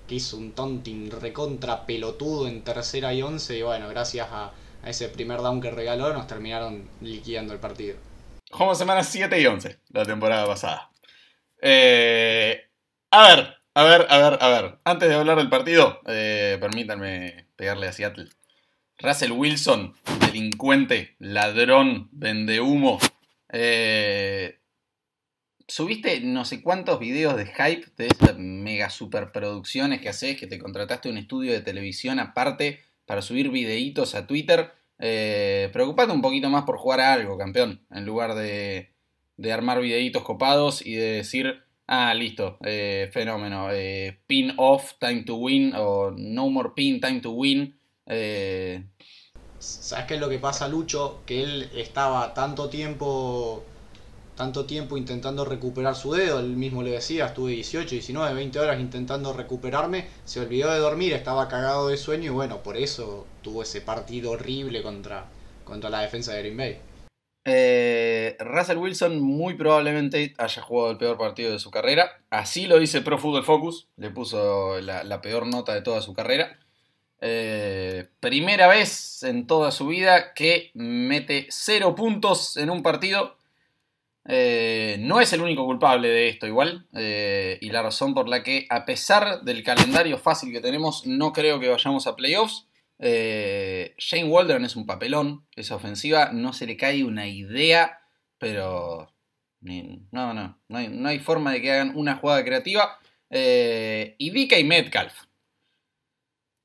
[SPEAKER 4] que hizo un tonting recontra pelotudo en tercera y 11 y bueno, gracias a, ese primer down que regaló nos terminaron liquidando el partido.
[SPEAKER 3] Jugamos semanas 7 y 11 la temporada pasada. Eh, a ver, a ver, a ver, a ver. Antes de hablar del partido, eh, permítanme pegarle a Seattle. Russell Wilson, delincuente, ladrón, vende humo. Eh, subiste no sé cuántos videos de hype de esas mega superproducciones que haces, que te contrataste un estudio de televisión aparte para subir videitos a Twitter. Eh, preocupate un poquito más por jugar a algo, campeón, en lugar de, de armar videitos copados y de decir, ah, listo, eh, fenómeno, eh, pin off, time to win, o no more pin, time to win. Eh,
[SPEAKER 4] ¿Sabes qué es lo que pasa, Lucho? Que él estaba tanto tiempo tanto tiempo intentando recuperar su dedo, él mismo le decía, estuve 18, 19, 20 horas intentando recuperarme, se olvidó de dormir, estaba cagado de sueño y bueno, por eso tuvo ese partido horrible contra, contra la defensa de Green Bay.
[SPEAKER 3] Eh, Russell Wilson muy probablemente haya jugado el peor partido de su carrera, así lo dice Pro Football Focus, le puso la peor nota de toda su carrera. Eh, primera vez en toda su vida que mete cero puntos en un partido. Eh, no es el único culpable de esto igual. Eh, y la razón por la que, a pesar del calendario fácil que tenemos, no creo que vayamos a playoffs. Shane Waldron es un papelón. Esa ofensiva no se le cae una idea. Pero... no, no. No hay, no hay forma de que hagan una jugada creativa. y DK Metcalf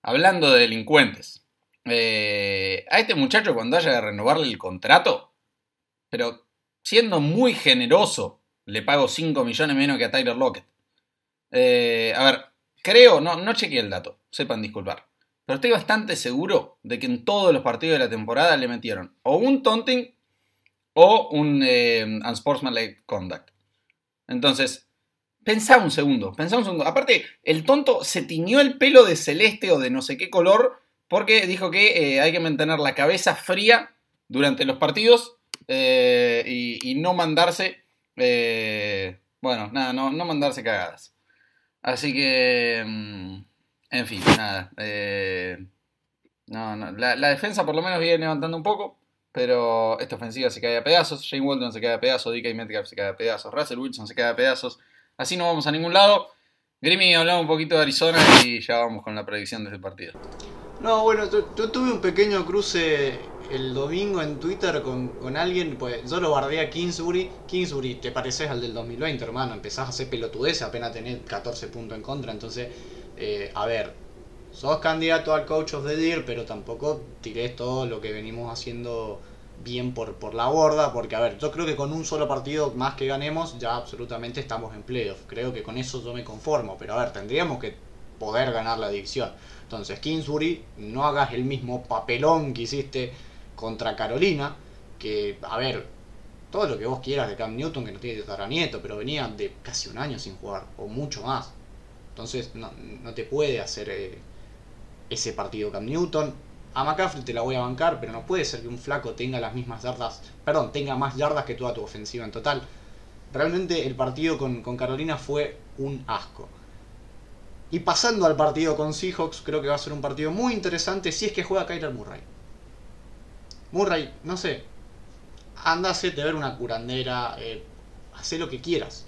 [SPEAKER 3] hablando de delincuentes, eh, a este muchacho cuando haya de renovarle el contrato, pero siendo muy generoso, le pago 5 millones menos que a Tyler Lockett. Eh, a ver, creo, no, no chequeé el dato, sepan disculpar. Pero estoy bastante seguro de que en todos los partidos de la temporada le metieron o un taunting o un eh, unsportsmanlike conduct. Entonces, Pensá un segundo, pensá un segundo. Aparte, el tonto se tiñó el pelo de celeste o de no sé qué color porque dijo que eh, hay que mantener la cabeza fría durante los partidos eh, y, no mandarse, eh, bueno, nada, no, no, mandarse cagadas. Así que, mm, en fin, nada. no, no, la, defensa por lo menos viene levantando un poco, pero esta ofensiva se cae a pedazos. Shane Walton se cae a pedazos, DK Metcalf se cae a pedazos, Russell Wilson se cae a pedazos. Así no vamos a ningún lado. Grimy, hablamos un poquito de Arizona y ya vamos con la predicción de ese partido.
[SPEAKER 4] No, bueno, yo tuve un pequeño cruce el domingo en Twitter con, alguien, pues yo lo bardeé a Kingsbury. Kingsbury, te pareces al del 2020, hermano. Empezás a hacer pelotudez, apenas tenés 14 puntos en contra. Entonces, eh, a ver, sos candidato al Coach of the Year, pero tampoco tirés todo lo que venimos haciendo bien por, por la borda, porque a ver, yo creo que con un solo partido más que ganemos ya absolutamente estamos en playoff. Creo que con eso yo me conformo, pero a ver, tendríamos que poder ganar la adicción. Entonces, Kingsbury, no hagas el mismo papelón que hiciste contra Carolina, que, a ver, todo lo que vos quieras de Cam Newton, que no tiene tataranieto, pero venía de casi un año sin jugar, o mucho más. Entonces, no, te puede hacer eh, ese partido Cam Newton a McCaffrey te la voy a bancar, pero no puede ser que un flaco tenga las mismas yardas, perdón, tenga más yardas que toda tu ofensiva en total. Realmente el partido con, Carolina fue un asco. Y pasando al partido con Seahawks, creo que va a ser un partido muy interesante si es que juega Kyler Murray. Murray, no sé, anda a hacerte ver una curandera, eh, hace lo que quieras,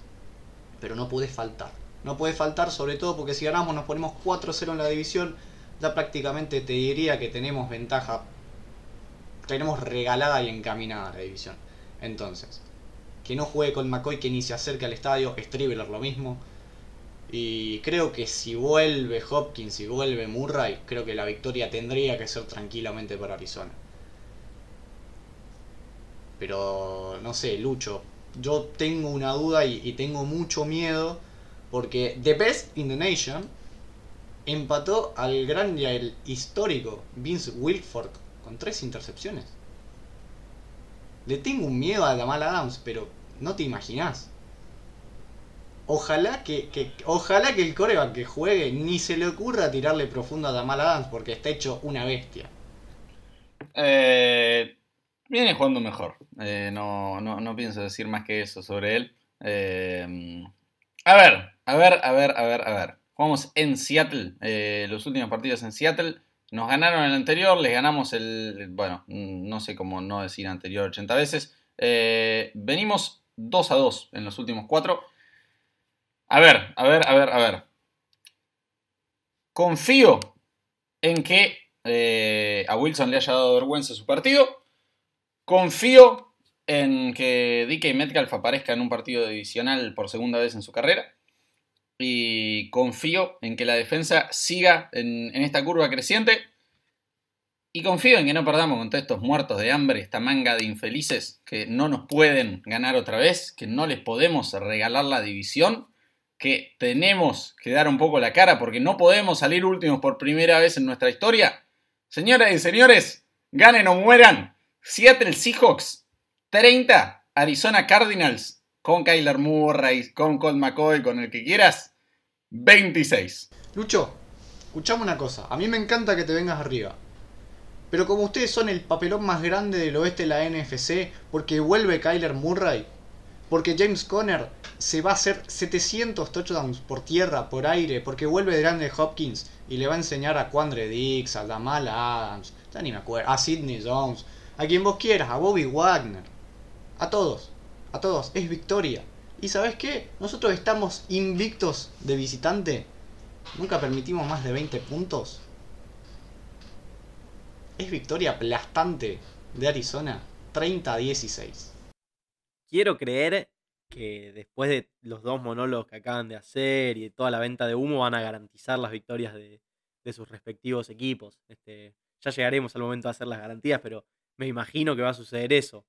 [SPEAKER 4] pero no puedes faltar. No puede faltar, sobre todo porque si ganamos nos ponemos 4-0 en la división ya prácticamente te diría que tenemos ventaja, tenemos regalada y encaminada la división. Entonces, que no juegue con McCoy, que ni se acerque al estadio, Striveler lo mismo. Y creo que si vuelve Hopkins, si vuelve Murray, creo que la victoria tendría que ser tranquilamente para Arizona. Pero no sé, Lucho. Yo tengo una duda y, tengo mucho miedo. Porque The Best in the Nation empató al gran y al histórico Vince Wilford con tres intercepciones. Le tengo un miedo a Jamal Adams, pero no te imaginás. Ojalá que, que- ojalá que el coreback que juegue ni se le ocurra tirarle profundo a Jamal Adams porque está hecho una bestia.
[SPEAKER 3] Eh, viene jugando mejor. Eh, no, no, no pienso decir más que eso sobre él. Eh, a ver, a ver, a ver, a ver, a ver. Jugamos en Seattle. eh, los últimos partidos en Seattle. Nos ganaron el anterior, les ganamos el. Bueno, mm, no sé cómo no decir anterior 80 veces. Eh, venimos 2 a 2 en los últimos 4. A ver, a ver, a ver, a ver. Confío en que eh, a Wilson le haya dado vergüenza su partido. Confío en que DK Metcalf aparezca en un partido divisional por segunda vez en su carrera. Y confío en que la defensa siga en, esta curva creciente. Y confío en que no perdamos con todos estos muertos de hambre, esta manga de infelices que no nos pueden ganar otra vez, que no les podemos regalar la división, que tenemos que dar un poco la cara porque no podemos salir últimos por primera vez en nuestra historia. Señoras y señores, ganen o mueran. Seattle Seahawks 30, Arizona Cardinals con Kyler Murray, con Colt McCoy, con el que quieras 26.
[SPEAKER 4] Lucho, escuchame una cosa. A mí me encanta que te vengas arriba. Pero como ustedes son el papelón más grande del oeste de la NFC, porque vuelve Kyler Murray, porque James Conner se va a hacer 700 touchdowns por tierra, por aire, porque vuelve Grande Hopkins y le va a enseñar a Quandre Dix, a Damal Adams, ni me acuerdo, a Sidney Jones, a quien vos quieras, a Bobby Wagner, a todos, a todos, es victoria. ¿Y sabes qué? Nosotros estamos invictos de visitante Nunca permitimos más de 20 puntos. Es victoria aplastante de Arizona, 30 a 16.
[SPEAKER 2] Quiero creer que después de los dos monólogos que acaban de hacer y de toda la venta de humo van a garantizar las victorias de, de sus respectivos equipos. Este, ya llegaremos al momento de hacer las garantías, pero me imagino que va a suceder eso.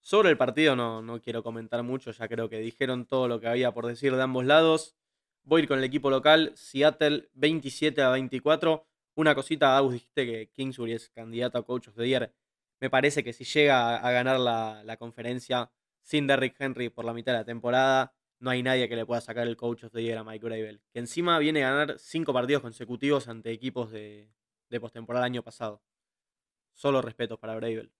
[SPEAKER 2] Sobre el partido no, no quiero comentar mucho, ya creo que dijeron todo lo que había por decir de ambos lados. Voy a ir con el equipo local, Seattle 27 a 24. Una cosita, Agus, dijiste que Kingsbury es candidato a Coach of the Year. Me parece que si llega a, ganar la, la conferencia sin Derrick Henry por la mitad de la temporada, no hay nadie que le pueda sacar el Coach of the Year a Mike Gravel. Que encima viene a ganar cinco partidos consecutivos ante equipos de, de postemporada año pasado. Solo respeto para Bravel.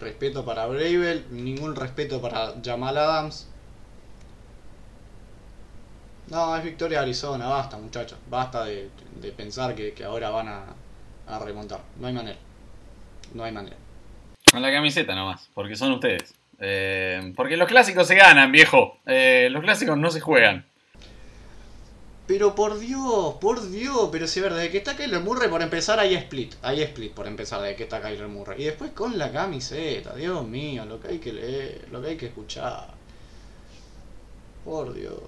[SPEAKER 4] Respeto para Bravel, ningún respeto para Jamal Adams. No, es victoria Arizona, basta muchachos. Basta de, de pensar que, que ahora van a, a remontar. No hay manera. No hay manera.
[SPEAKER 3] Con la camiseta nomás, porque son ustedes. Eh, porque los clásicos se ganan, viejo. Eh, los clásicos no se juegan.
[SPEAKER 4] Pero por Dios, por Dios, pero si ver, desde que está Kyler Murray, por empezar, hay split. Hay split por empezar, desde que está Kyler Murray. Y después con la camiseta, Dios mío, lo que hay que leer, lo que hay que escuchar. Por Dios.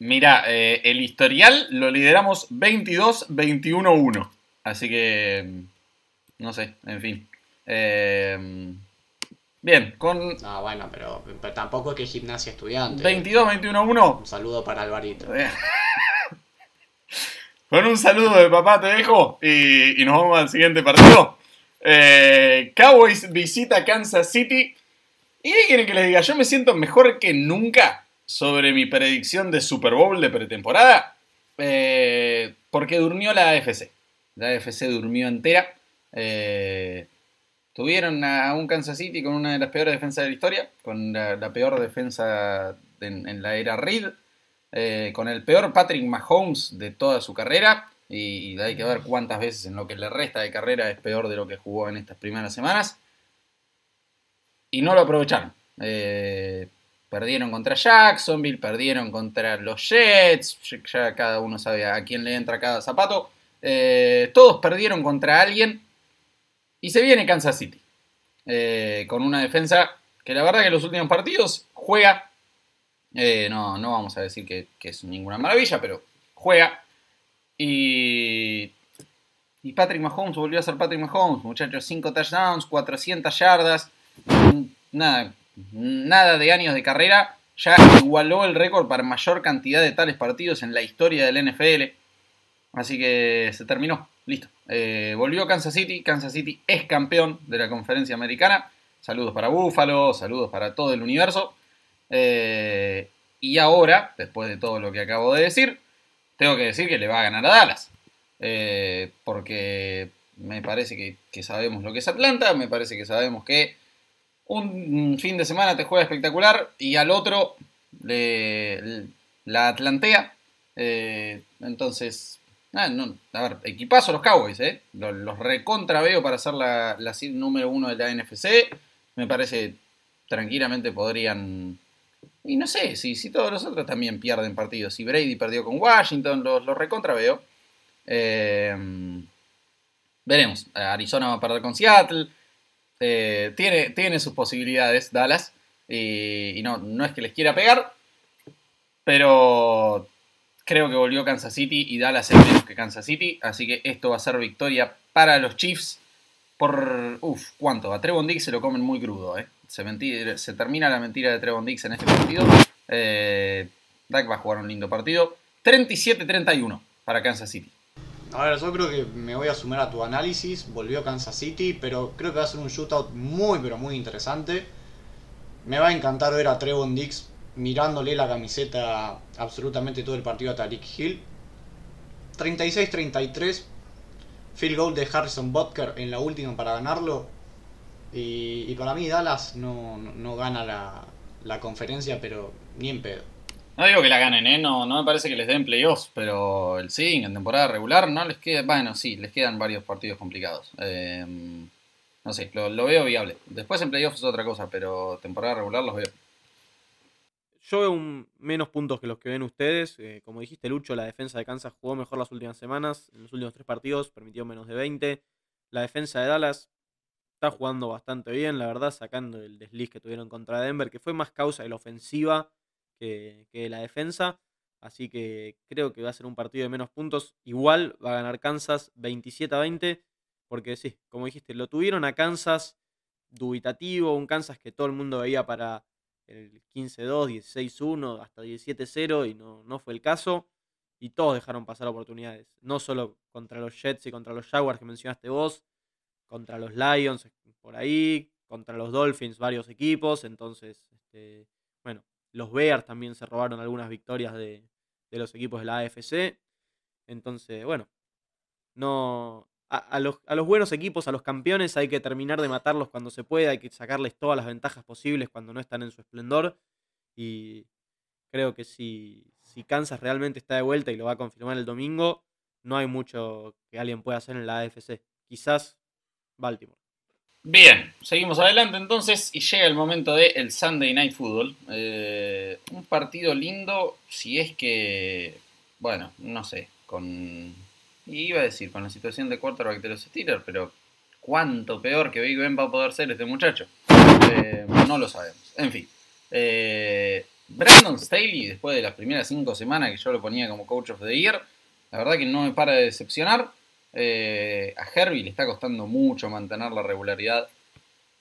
[SPEAKER 3] Mira, eh, el historial lo lideramos 22-21-1. Así que. mm, No sé, en fin. Eh, bien, con
[SPEAKER 4] No, bueno, pero, pero tampoco es que gimnasia estudiante.
[SPEAKER 3] 22-21-1.
[SPEAKER 4] Un saludo para Alvarito. <laughs>
[SPEAKER 3] Con un saludo de papá te dejo y, nos vamos al siguiente partido. Eh, Cowboys visita Kansas City. ¿Y qué quieren que les diga? Yo me siento mejor que nunca sobre mi predicción de Super Bowl de pretemporada. eh, porque durmió la AFC. La AFC durmió entera. Eh, tuvieron a un Kansas City con una de las peores defensas de la historia. Con la, la peor defensa en, en la era Reed eh, con el peor Patrick Mahomes de toda su carrera. Y, hay que ver cuántas veces en lo que le resta de carrera es peor de lo que jugó en estas primeras semanas. Y no lo aprovecharon. Eh, perdieron contra Jacksonville, perdieron contra los Jets. Ya cada uno sabe a quién le entra cada zapato. Eh, todos perdieron contra alguien. Y se viene Kansas City. Con una defensa que la verdad que en los últimos partidos juega eh, no, no vamos a decir que, es ninguna maravilla, pero juega. Y Patrick Mahomes volvió a ser Patrick Mahomes, muchachos, 5 touchdowns, 400 yardas, nada, nada de años de carrera, ya igualó el récord para mayor cantidad de tales partidos en la historia del NFL. Así que se terminó, listo. Eh, volvió Kansas City, Kansas City es campeón de la conferencia americana. Saludos para Buffalo, saludos para todo el universo. Eh, y ahora, después de todo lo que acabo de decir, tengo que decir que le va a ganar a Dallas. Eh, porque me parece que, sabemos lo que es Atlanta, me parece que sabemos que un fin de semana te juega espectacular y al otro la atlantea. Eh, entonces, a ver, equipazo los Cowboys. Los, recontra veo para ser la, la número uno de la NFC. Me parece tranquilamente podrían y no sé, si, si todos los otros también pierden partidos. Si Brady perdió con Washington, los, los recontra veo. Eh, veremos. Arizona va a perder con Seattle. Eh, tiene, tiene sus posibilidades Dallas. Y, no, no es que les quiera pegar. Pero creo que volvió Kansas City y Dallas es menos que Kansas City. Así que esto va a ser victoria para los Chiefs. Por. Uf, ¿cuánto? A Trevon Diggs se lo comen muy crudo, ¿eh? se, se termina la mentira de Trevon Dix en este partido. Eh, Dak va a jugar un lindo partido. 37-31 para Kansas City.
[SPEAKER 4] A ver, yo creo que me voy a sumar a tu análisis. Volvió Kansas City, pero creo que va a ser un shootout muy, pero muy interesante. Me va a encantar ver a Trevon Dix mirándole la camiseta absolutamente todo el partido a Tariq Hill. 36-33. Field goal de Harrison Butker en la última para ganarlo. Y, para mí Dallas no, gana la, conferencia, pero ni en pedo.
[SPEAKER 3] No digo que la ganen, ¿eh? No, no me parece que les den playoffs, pero el sí, en temporada regular no les queda. Bueno, sí, les quedan varios partidos complicados. Eh, no sé, lo, veo viable. Después en playoffs es otra cosa, pero temporada regular los veo.
[SPEAKER 2] Yo veo menos puntos que los que ven ustedes. Eh, como dijiste, Lucho, la defensa de Kansas jugó mejor las últimas semanas. En los últimos tres partidos permitió menos de 20. La defensa de Dallas está jugando bastante bien, la verdad, sacando el desliz que tuvieron contra Denver, que fue más causa de la ofensiva que, de la defensa. Así que creo que va a ser un partido de menos puntos. Igual va a ganar Kansas 27 a 20. Porque sí, como dijiste, lo tuvieron a Kansas dubitativo. Un Kansas que todo el mundo veía para el 15-2, 16-1, hasta 17-0 y no, no fue el caso. Y todos dejaron pasar oportunidades. No solo contra los Jets y contra los Jaguars que mencionaste vos, contra los Lions por ahí, contra los Dolphins varios equipos, entonces, este, bueno, los Bears también se robaron algunas victorias de, los equipos de la AFC, entonces, bueno, no... A, los, a los buenos equipos, a los campeones, hay que terminar de matarlos cuando se puede, hay que sacarles todas las ventajas posibles cuando no están en su esplendor. Y creo que si, si Kansas realmente está de vuelta y lo va a confirmar el domingo, no hay mucho que alguien pueda hacer en la AFC. Quizás Baltimore.
[SPEAKER 3] Bien, seguimos adelante entonces y llega el momento del el Sunday Night Football. Eh, un partido lindo, si es que, bueno, no sé, con... Iba a decir, con la situación de quarterback de los Steelers, pero cuánto peor que Big Ben va a poder ser este muchacho. Eh, no lo sabemos. En fin. Eh, Brandon Staley, después de las primeras cinco semanas que yo lo ponía como coach of the year, la verdad que no me para de decepcionar. Eh, a Herbie le está costando mucho mantener la regularidad.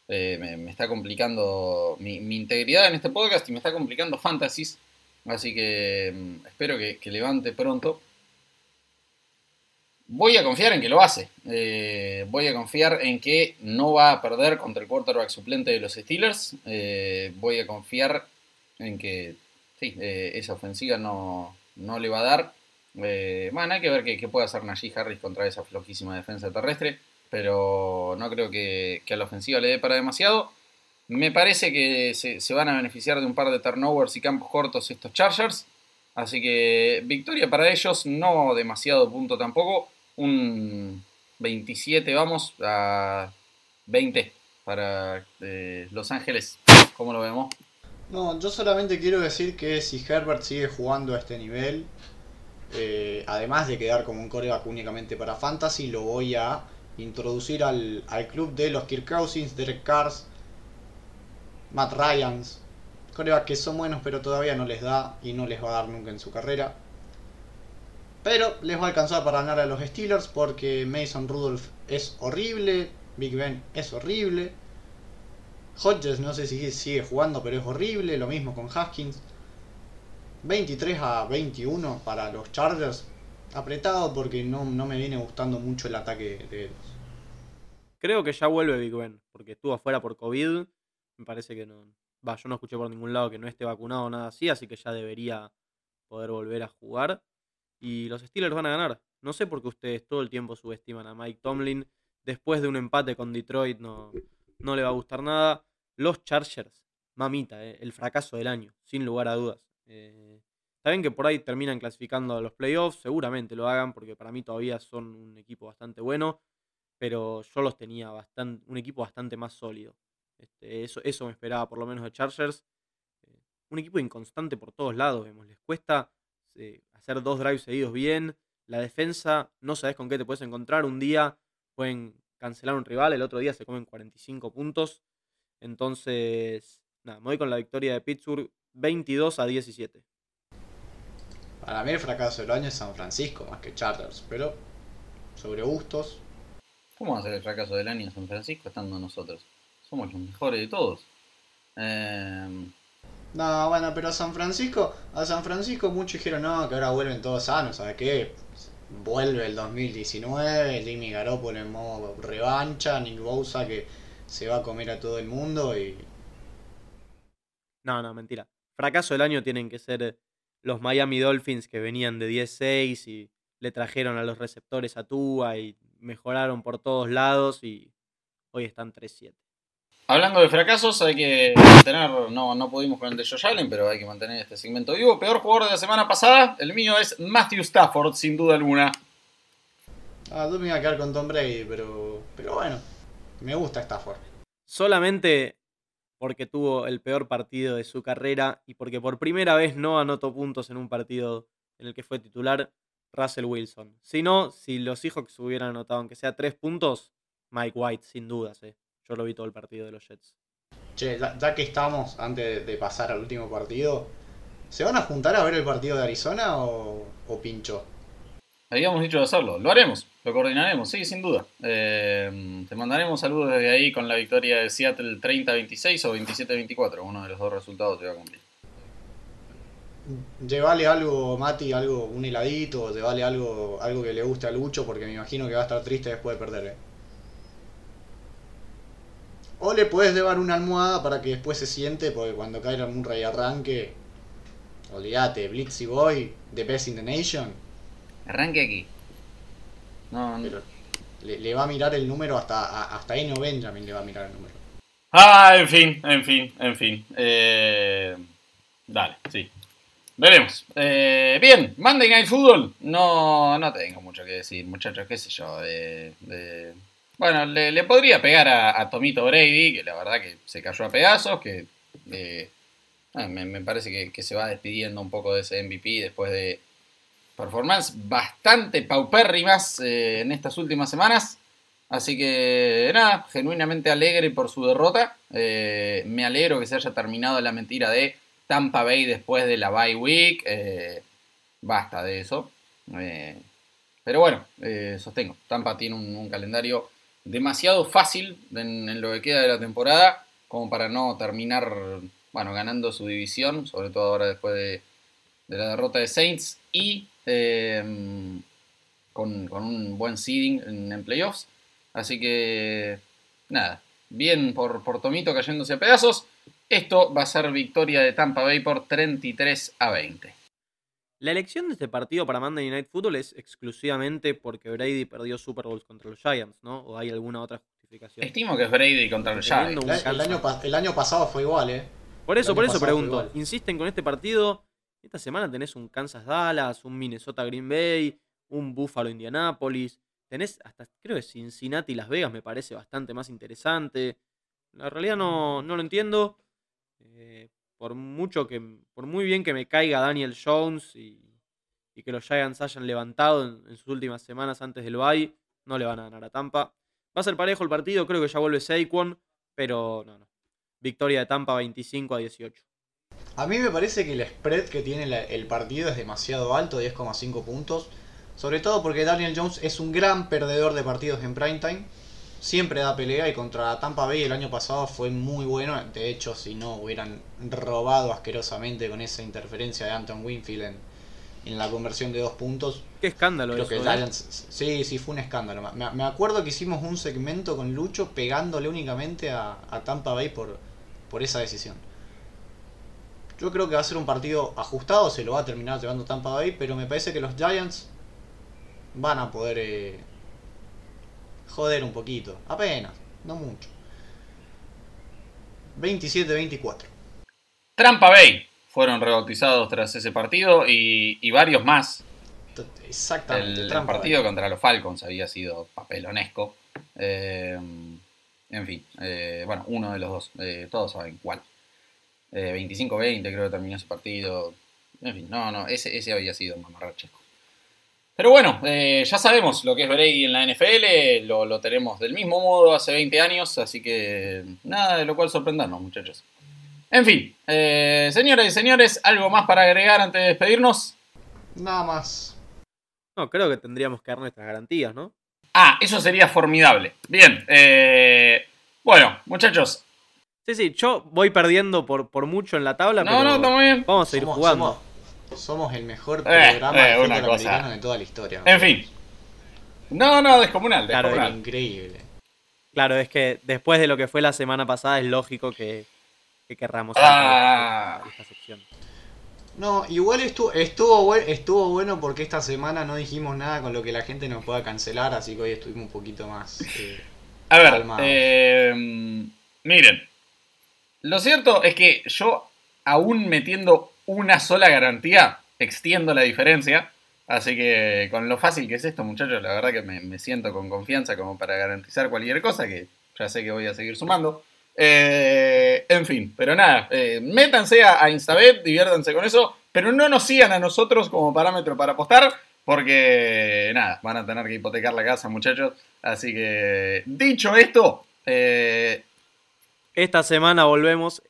[SPEAKER 3] Me, está complicando mi, integridad en este podcast y me está complicando fantasies. Así que mm, espero que, levante pronto. Voy a confiar en que lo hace. Eh, voy a confiar en que no va a perder contra el quarterback suplente de los Steelers. voy a confiar en que esa ofensiva no, no le va a dar. Eh, bueno, hay que ver qué, puede hacer Najee Harris contra esa flojísima defensa terrestre, pero no creo que, a la ofensiva le dé para demasiado. Me parece que se, van a beneficiar de un par de turnovers y campos cortos estos Chargers. Así que victoria para ellos, no demasiado punto tampoco. Un 27, vamos, a 20 para eh, Los Ángeles. ¿Cómo lo vemos?
[SPEAKER 4] No, yo solamente quiero decir que si Herbert sigue jugando a este nivel, eh, además de quedar como un coreback únicamente para fantasy, lo voy a introducir al, club de los Kirk Cousins, Derek Cars, Matt Ryans, coreback que son buenos pero todavía no les da y no les va a dar nunca en su carrera. Pero les va a alcanzar para ganar a los Steelers porque Mason Rudolph es horrible, Big Ben es horrible. Hodges no sé si sigue jugando, pero es horrible. Lo mismo con Haskins. 23 a 21 para los Chargers. Apretado porque no, no me viene gustando mucho el ataque de ellos.
[SPEAKER 2] Creo que ya vuelve Big Ben, porque estuvo afuera por COVID. Me parece que no. Va, yo no escuché por ningún lado que no esté vacunado o nada así, así que ya debería poder volver a jugar. Y los Steelers van a ganar. No sé por qué ustedes todo el tiempo subestiman a Mike Tomlin. Después de un empate con Detroit no, no le va a gustar nada. Los Chargers, mamita, eh, el fracaso del año, sin lugar a dudas. Eh, está bien que por ahí terminan clasificando a los playoffs, seguramente lo hagan, porque para mí todavía son un equipo bastante bueno, pero yo los tenía bastante, un equipo bastante más sólido. Este, eso, eso me esperaba por lo menos de Chargers. Eh, un equipo inconstante por todos lados, vemos, les cuesta hacer dos drives seguidos bien. La defensa, no sabes con qué te puedes encontrar. Un día pueden cancelar un rival, el otro día se comen 45 puntos. Entonces, nada, me voy con la victoria de Pittsburgh 22 a 17.
[SPEAKER 4] Para mí el fracaso del año es San Francisco más que Chargers, pero sobre gustos.
[SPEAKER 3] ¿Cómo va a ser el fracaso del año San Francisco estando nosotros? Somos los mejores de todos.
[SPEAKER 4] Eh... No, bueno, pero a San Francisco, a San Francisco muchos dijeron no, que ahora vuelven todos sanos, ¿sabes qué? Vuelve el 2019, Jimmy Garoppolo en modo revancha, Nick Bosa que se va a comer a todo el mundo y...
[SPEAKER 2] No, no, mentira. Fracaso del año tienen que ser los Miami Dolphins que venían de 10-6 y le trajeron a los receptores a Tua y mejoraron por todos lados y hoy están 3-7.
[SPEAKER 3] Hablando de fracasos, hay que mantener, no, no pudimos con el de Josh Allen, pero hay que mantener este segmento vivo. Peor jugador de la semana pasada, el mío es Matthew Stafford, sin duda alguna.
[SPEAKER 4] Ah, tú me iba a quedar con Tom Brady, pero, pero bueno, me gusta Stafford.
[SPEAKER 2] Solamente porque tuvo el peor partido de su carrera y porque por primera vez no anotó puntos en un partido en el que fue titular Russell Wilson. Si no, si los Seahawks hubieran anotado aunque sea tres puntos, Mike White, sin dudas. Eh. Yo lo vi todo el partido de los Jets.
[SPEAKER 4] Che, ya, que estamos, antes de pasar al último partido, ¿se van a juntar a ver el partido de Arizona o, o pincho?
[SPEAKER 3] Habíamos dicho de hacerlo, lo haremos, lo coordinaremos, sí, sin duda. Eh, te mandaremos saludos desde ahí con la victoria de Seattle 30-26 o 27-24, uno de los dos resultados te va a cumplir.
[SPEAKER 4] Llévale algo, Mati, algo, un heladito, llévale algo, algo que le guste a Lucho, porque me imagino que va a estar triste después de perder. ¿eh? O le puedes llevar una almohada para que después se siente, porque cuando Kyler Murray arranque, olvídate, Blitzy Boy, The Best in the Nation.
[SPEAKER 3] Arranque aquí.
[SPEAKER 4] No, no. le, va a mirar el número hasta, hasta Eno Benjamin le va a mirar el número.
[SPEAKER 3] Ah, en fin, en fin, en fin. Eh, dale, sí. Veremos. Eh, bien, Monday Night Football. No, no tengo mucho que decir, muchachos, qué sé yo. de bueno, le, podría pegar a, Tomito Brady, que la verdad que se cayó a pedazos, que eh, ah, me, parece que, se va despidiendo un poco de ese MVP después de performance bastante paupérrimas eh, en estas últimas semanas. Así que nada, genuinamente alegre por su derrota. Eh, me alegro que se haya terminado la mentira de Tampa Bay después de la bye week. basta de eso. pero bueno, sostengo. Tampa tiene un calendario demasiado fácil en, lo que queda de la temporada como para no terminar bueno, ganando su división, sobre todo ahora después de, la derrota de Saints y em, con, un buen seeding en, playoffs. Así que nada, bien por, por Tomito cayéndose a pedazos. Esto va a ser victoria de Tampa Bay por 33 a 20.
[SPEAKER 2] La elección de este partido para Monday Night Football es exclusivamente porque Brady perdió Super Bowls contra los Giants, ¿no? ¿O hay alguna otra justificación?
[SPEAKER 3] Estimo que es Brady contra los Giants.
[SPEAKER 4] El, año, pasado fue igual, ¿eh?
[SPEAKER 2] Por eso, por eso pregunto. Insisten con este partido. Esta semana tenés un Kansas Dallas, un Minnesota Green Bay, un Buffalo Indianapolis. Tenés hasta, creo que Cincinnati Las Vegas me parece bastante más interesante. La realidad no, no lo entiendo. Eh, por mucho que, por muy bien que me caiga Daniel Jones y, que los Giants hayan levantado en, sus últimas semanas antes del bye, no le van a ganar a Tampa. Va a ser parejo el partido, creo que ya vuelve Saquon, pero no, no. Victoria de Tampa 25 a 18.
[SPEAKER 4] A mí me parece que el spread que tiene el partido es demasiado alto, 10,5 puntos. Sobre todo porque Daniel Jones es un gran perdedor de partidos en primetime. Siempre da pelea y contra Tampa Bay el año pasado fue muy bueno. De hecho, si no hubieran robado asquerosamente con esa interferencia de Anton Winfield en, en la conversión de dos puntos,
[SPEAKER 2] Qué escándalo
[SPEAKER 4] Creo
[SPEAKER 2] eso,
[SPEAKER 4] que
[SPEAKER 2] ¿eh?
[SPEAKER 4] Giants. Sí, sí, fue un escándalo. Me, me acuerdo que hicimos un segmento con Lucho pegándole únicamente a, a Tampa Bay por, por esa decisión. Yo creo que va a ser un partido ajustado, se lo va a terminar llevando Tampa Bay, pero me parece que los Giants van a poder eh, joder un poquito. Apenas, no mucho. 27-24.
[SPEAKER 3] Trampa Bay fueron rebautizados tras ese partido y, y varios más.
[SPEAKER 4] Exactamente.
[SPEAKER 3] El, partido
[SPEAKER 4] Bay.
[SPEAKER 3] contra los Falcons había sido papelonesco. Eh, en fin, eh, bueno, uno de los dos, eh, todos saben cuál. Eh, 25-20 creo que terminó ese partido. En fin, no, no, ese, ese había sido mamarrachesco. Pero bueno, eh, ya sabemos lo que es Brady en la NFL, lo, lo tenemos del mismo modo hace 20 años, así que nada de lo cual sorprendernos, muchachos. En fin, eh, señoras y señores, ¿algo más para agregar antes de despedirnos?
[SPEAKER 4] Nada más.
[SPEAKER 2] No, creo que tendríamos que dar nuestras garantías, ¿no?
[SPEAKER 3] Ah, eso sería formidable. Bien, eh, bueno, muchachos.
[SPEAKER 2] Sí, sí, yo voy perdiendo por, por mucho en la tabla,
[SPEAKER 3] No,
[SPEAKER 2] pero
[SPEAKER 3] no, está muy bien.
[SPEAKER 2] vamos a seguir
[SPEAKER 4] Somos-
[SPEAKER 2] jugando.
[SPEAKER 4] Somos, somos el mejor
[SPEAKER 3] Eh,
[SPEAKER 4] programa
[SPEAKER 3] eh,
[SPEAKER 4] de
[SPEAKER 3] cosa.
[SPEAKER 4] americano de toda la historia.
[SPEAKER 3] En fin. No, no, descomunal,
[SPEAKER 2] Claro,
[SPEAKER 3] descomunal.
[SPEAKER 4] Increíble.
[SPEAKER 2] Claro, es que después de lo que fue la semana pasada es lógico que, que querramos
[SPEAKER 3] Ah.
[SPEAKER 2] esta, sección.
[SPEAKER 4] No, igual estuvo, estuvo, buen- estuvo bueno porque esta semana no dijimos nada con lo que la gente nos pueda cancelar, así que hoy estuvimos un poquito más... eh,
[SPEAKER 3] A ver, eh, miren. Lo cierto es que yo, aún metiendo una sola garantía, extiendo la diferencia. Así que con lo fácil que es esto, muchachos, la verdad que me, siento con confianza como para garantizar cualquier cosa, que ya sé que voy a seguir sumando. Eh, en fin, pero nada, eh, métanse a, a Instabet, diviértanse con eso, pero no nos sigan a nosotros como parámetro para apostar, porque nada, van a tener que hipotecar la casa, muchachos. Así que, dicho esto, eh,
[SPEAKER 2] Esta semana volvemos.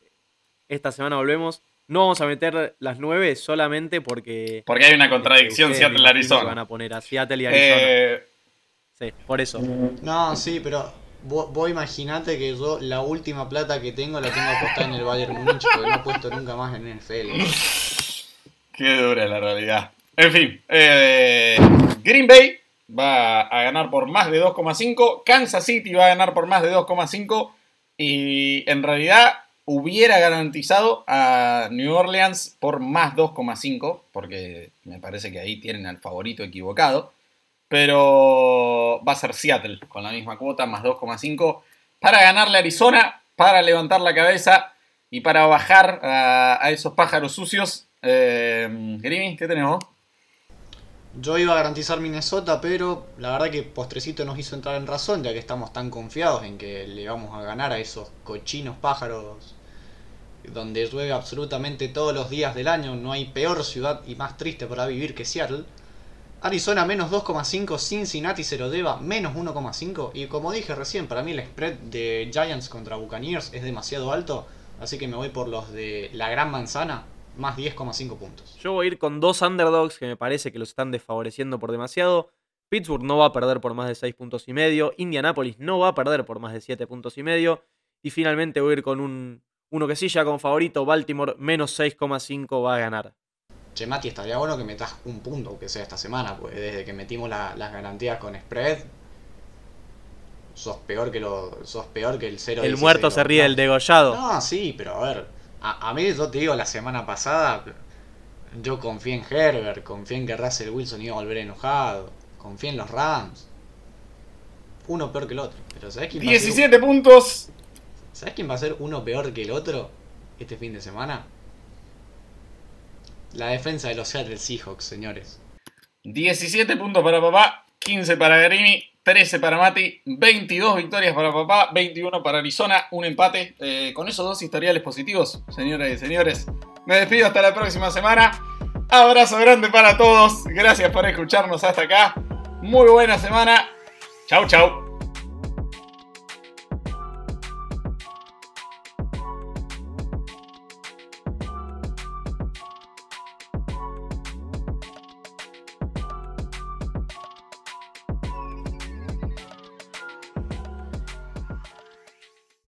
[SPEAKER 2] Esta semana volvemos. No vamos a meter las 9 solamente porque.
[SPEAKER 3] porque hay una contradicción
[SPEAKER 2] imagino que
[SPEAKER 3] Seattle-Arizona.
[SPEAKER 2] Van a poner a Seattle y Arizona.
[SPEAKER 3] Eh,
[SPEAKER 2] Sí, por eso.
[SPEAKER 4] No, sí, pero vos, vos imaginate que yo la última plata que tengo la tengo apostada en el Bayern Múnich porque no he puesto nunca más en NFL. <laughs>
[SPEAKER 3] Qué dura la realidad. En fin, eh, Green Bay va a ganar por más de 2,5. Kansas City va a ganar por más de 2,5. Y en realidad hubiera garantizado a New Orleans por más 2,5. Porque me parece que ahí tienen al favorito equivocado. Pero va a ser Seattle con la misma cuota, más 2,5. Para ganarle a Arizona, para levantar la cabeza y para bajar a, esos pájaros sucios. Eh, ¿qué tenemos?
[SPEAKER 4] Yo iba a garantizar Minnesota, pero la verdad que Postrecito nos hizo entrar en razón, ya que estamos tan confiados en que le vamos a ganar a esos cochinos pájaros donde llueve absolutamente todos los días del año. No hay peor ciudad y más triste para vivir que Seattle. Arizona menos 2,5, Cincinnati se lo deba menos 1,5. Y como dije recién, para mí el spread de Giants contra Buccaneers es demasiado alto. Así que me voy por los de la Gran Manzana, más 10,5 puntos.
[SPEAKER 2] Yo voy a ir con dos underdogs que me parece que los están desfavoreciendo por demasiado. Pittsburgh no va a perder por más de 6 puntos y medio. Indianapolis no va a perder por más de 7 puntos y medio. Y finalmente voy a ir con un, uno que sí ya con favorito. Baltimore menos 6,5 va a ganar.
[SPEAKER 4] Che, Mati, estaría bueno que metas un punto, aunque sea esta semana, pues desde que metimos la- las garantías con spread, sos peor que lo, sos peor que el 0
[SPEAKER 2] El muerto se ríe del degollado.
[SPEAKER 4] No, sí, pero a ver, a, a mí yo te digo, la semana pasada yo confié en Herbert, confié en que Russell Wilson iba a volver enojado, confié en los Rams. Uno peor que el otro. Pero ¿sabes quién, va a ser-
[SPEAKER 3] 17 puntos.
[SPEAKER 4] ¿Sabés quién va a ser uno peor que el otro este fin de semana? La defensa de los Seattle Seahawks, señores.
[SPEAKER 3] 17 puntos para papá. 15 para Grimy. 13 para Mati. 22 victorias para papá. 21 para Arizona. Un empate. Eh, con esos dos historiales positivos, señoras y señores. Me despido hasta la próxima semana. Abrazo grande para todos. Gracias por escucharnos hasta acá. Muy buena semana. Chau, chau.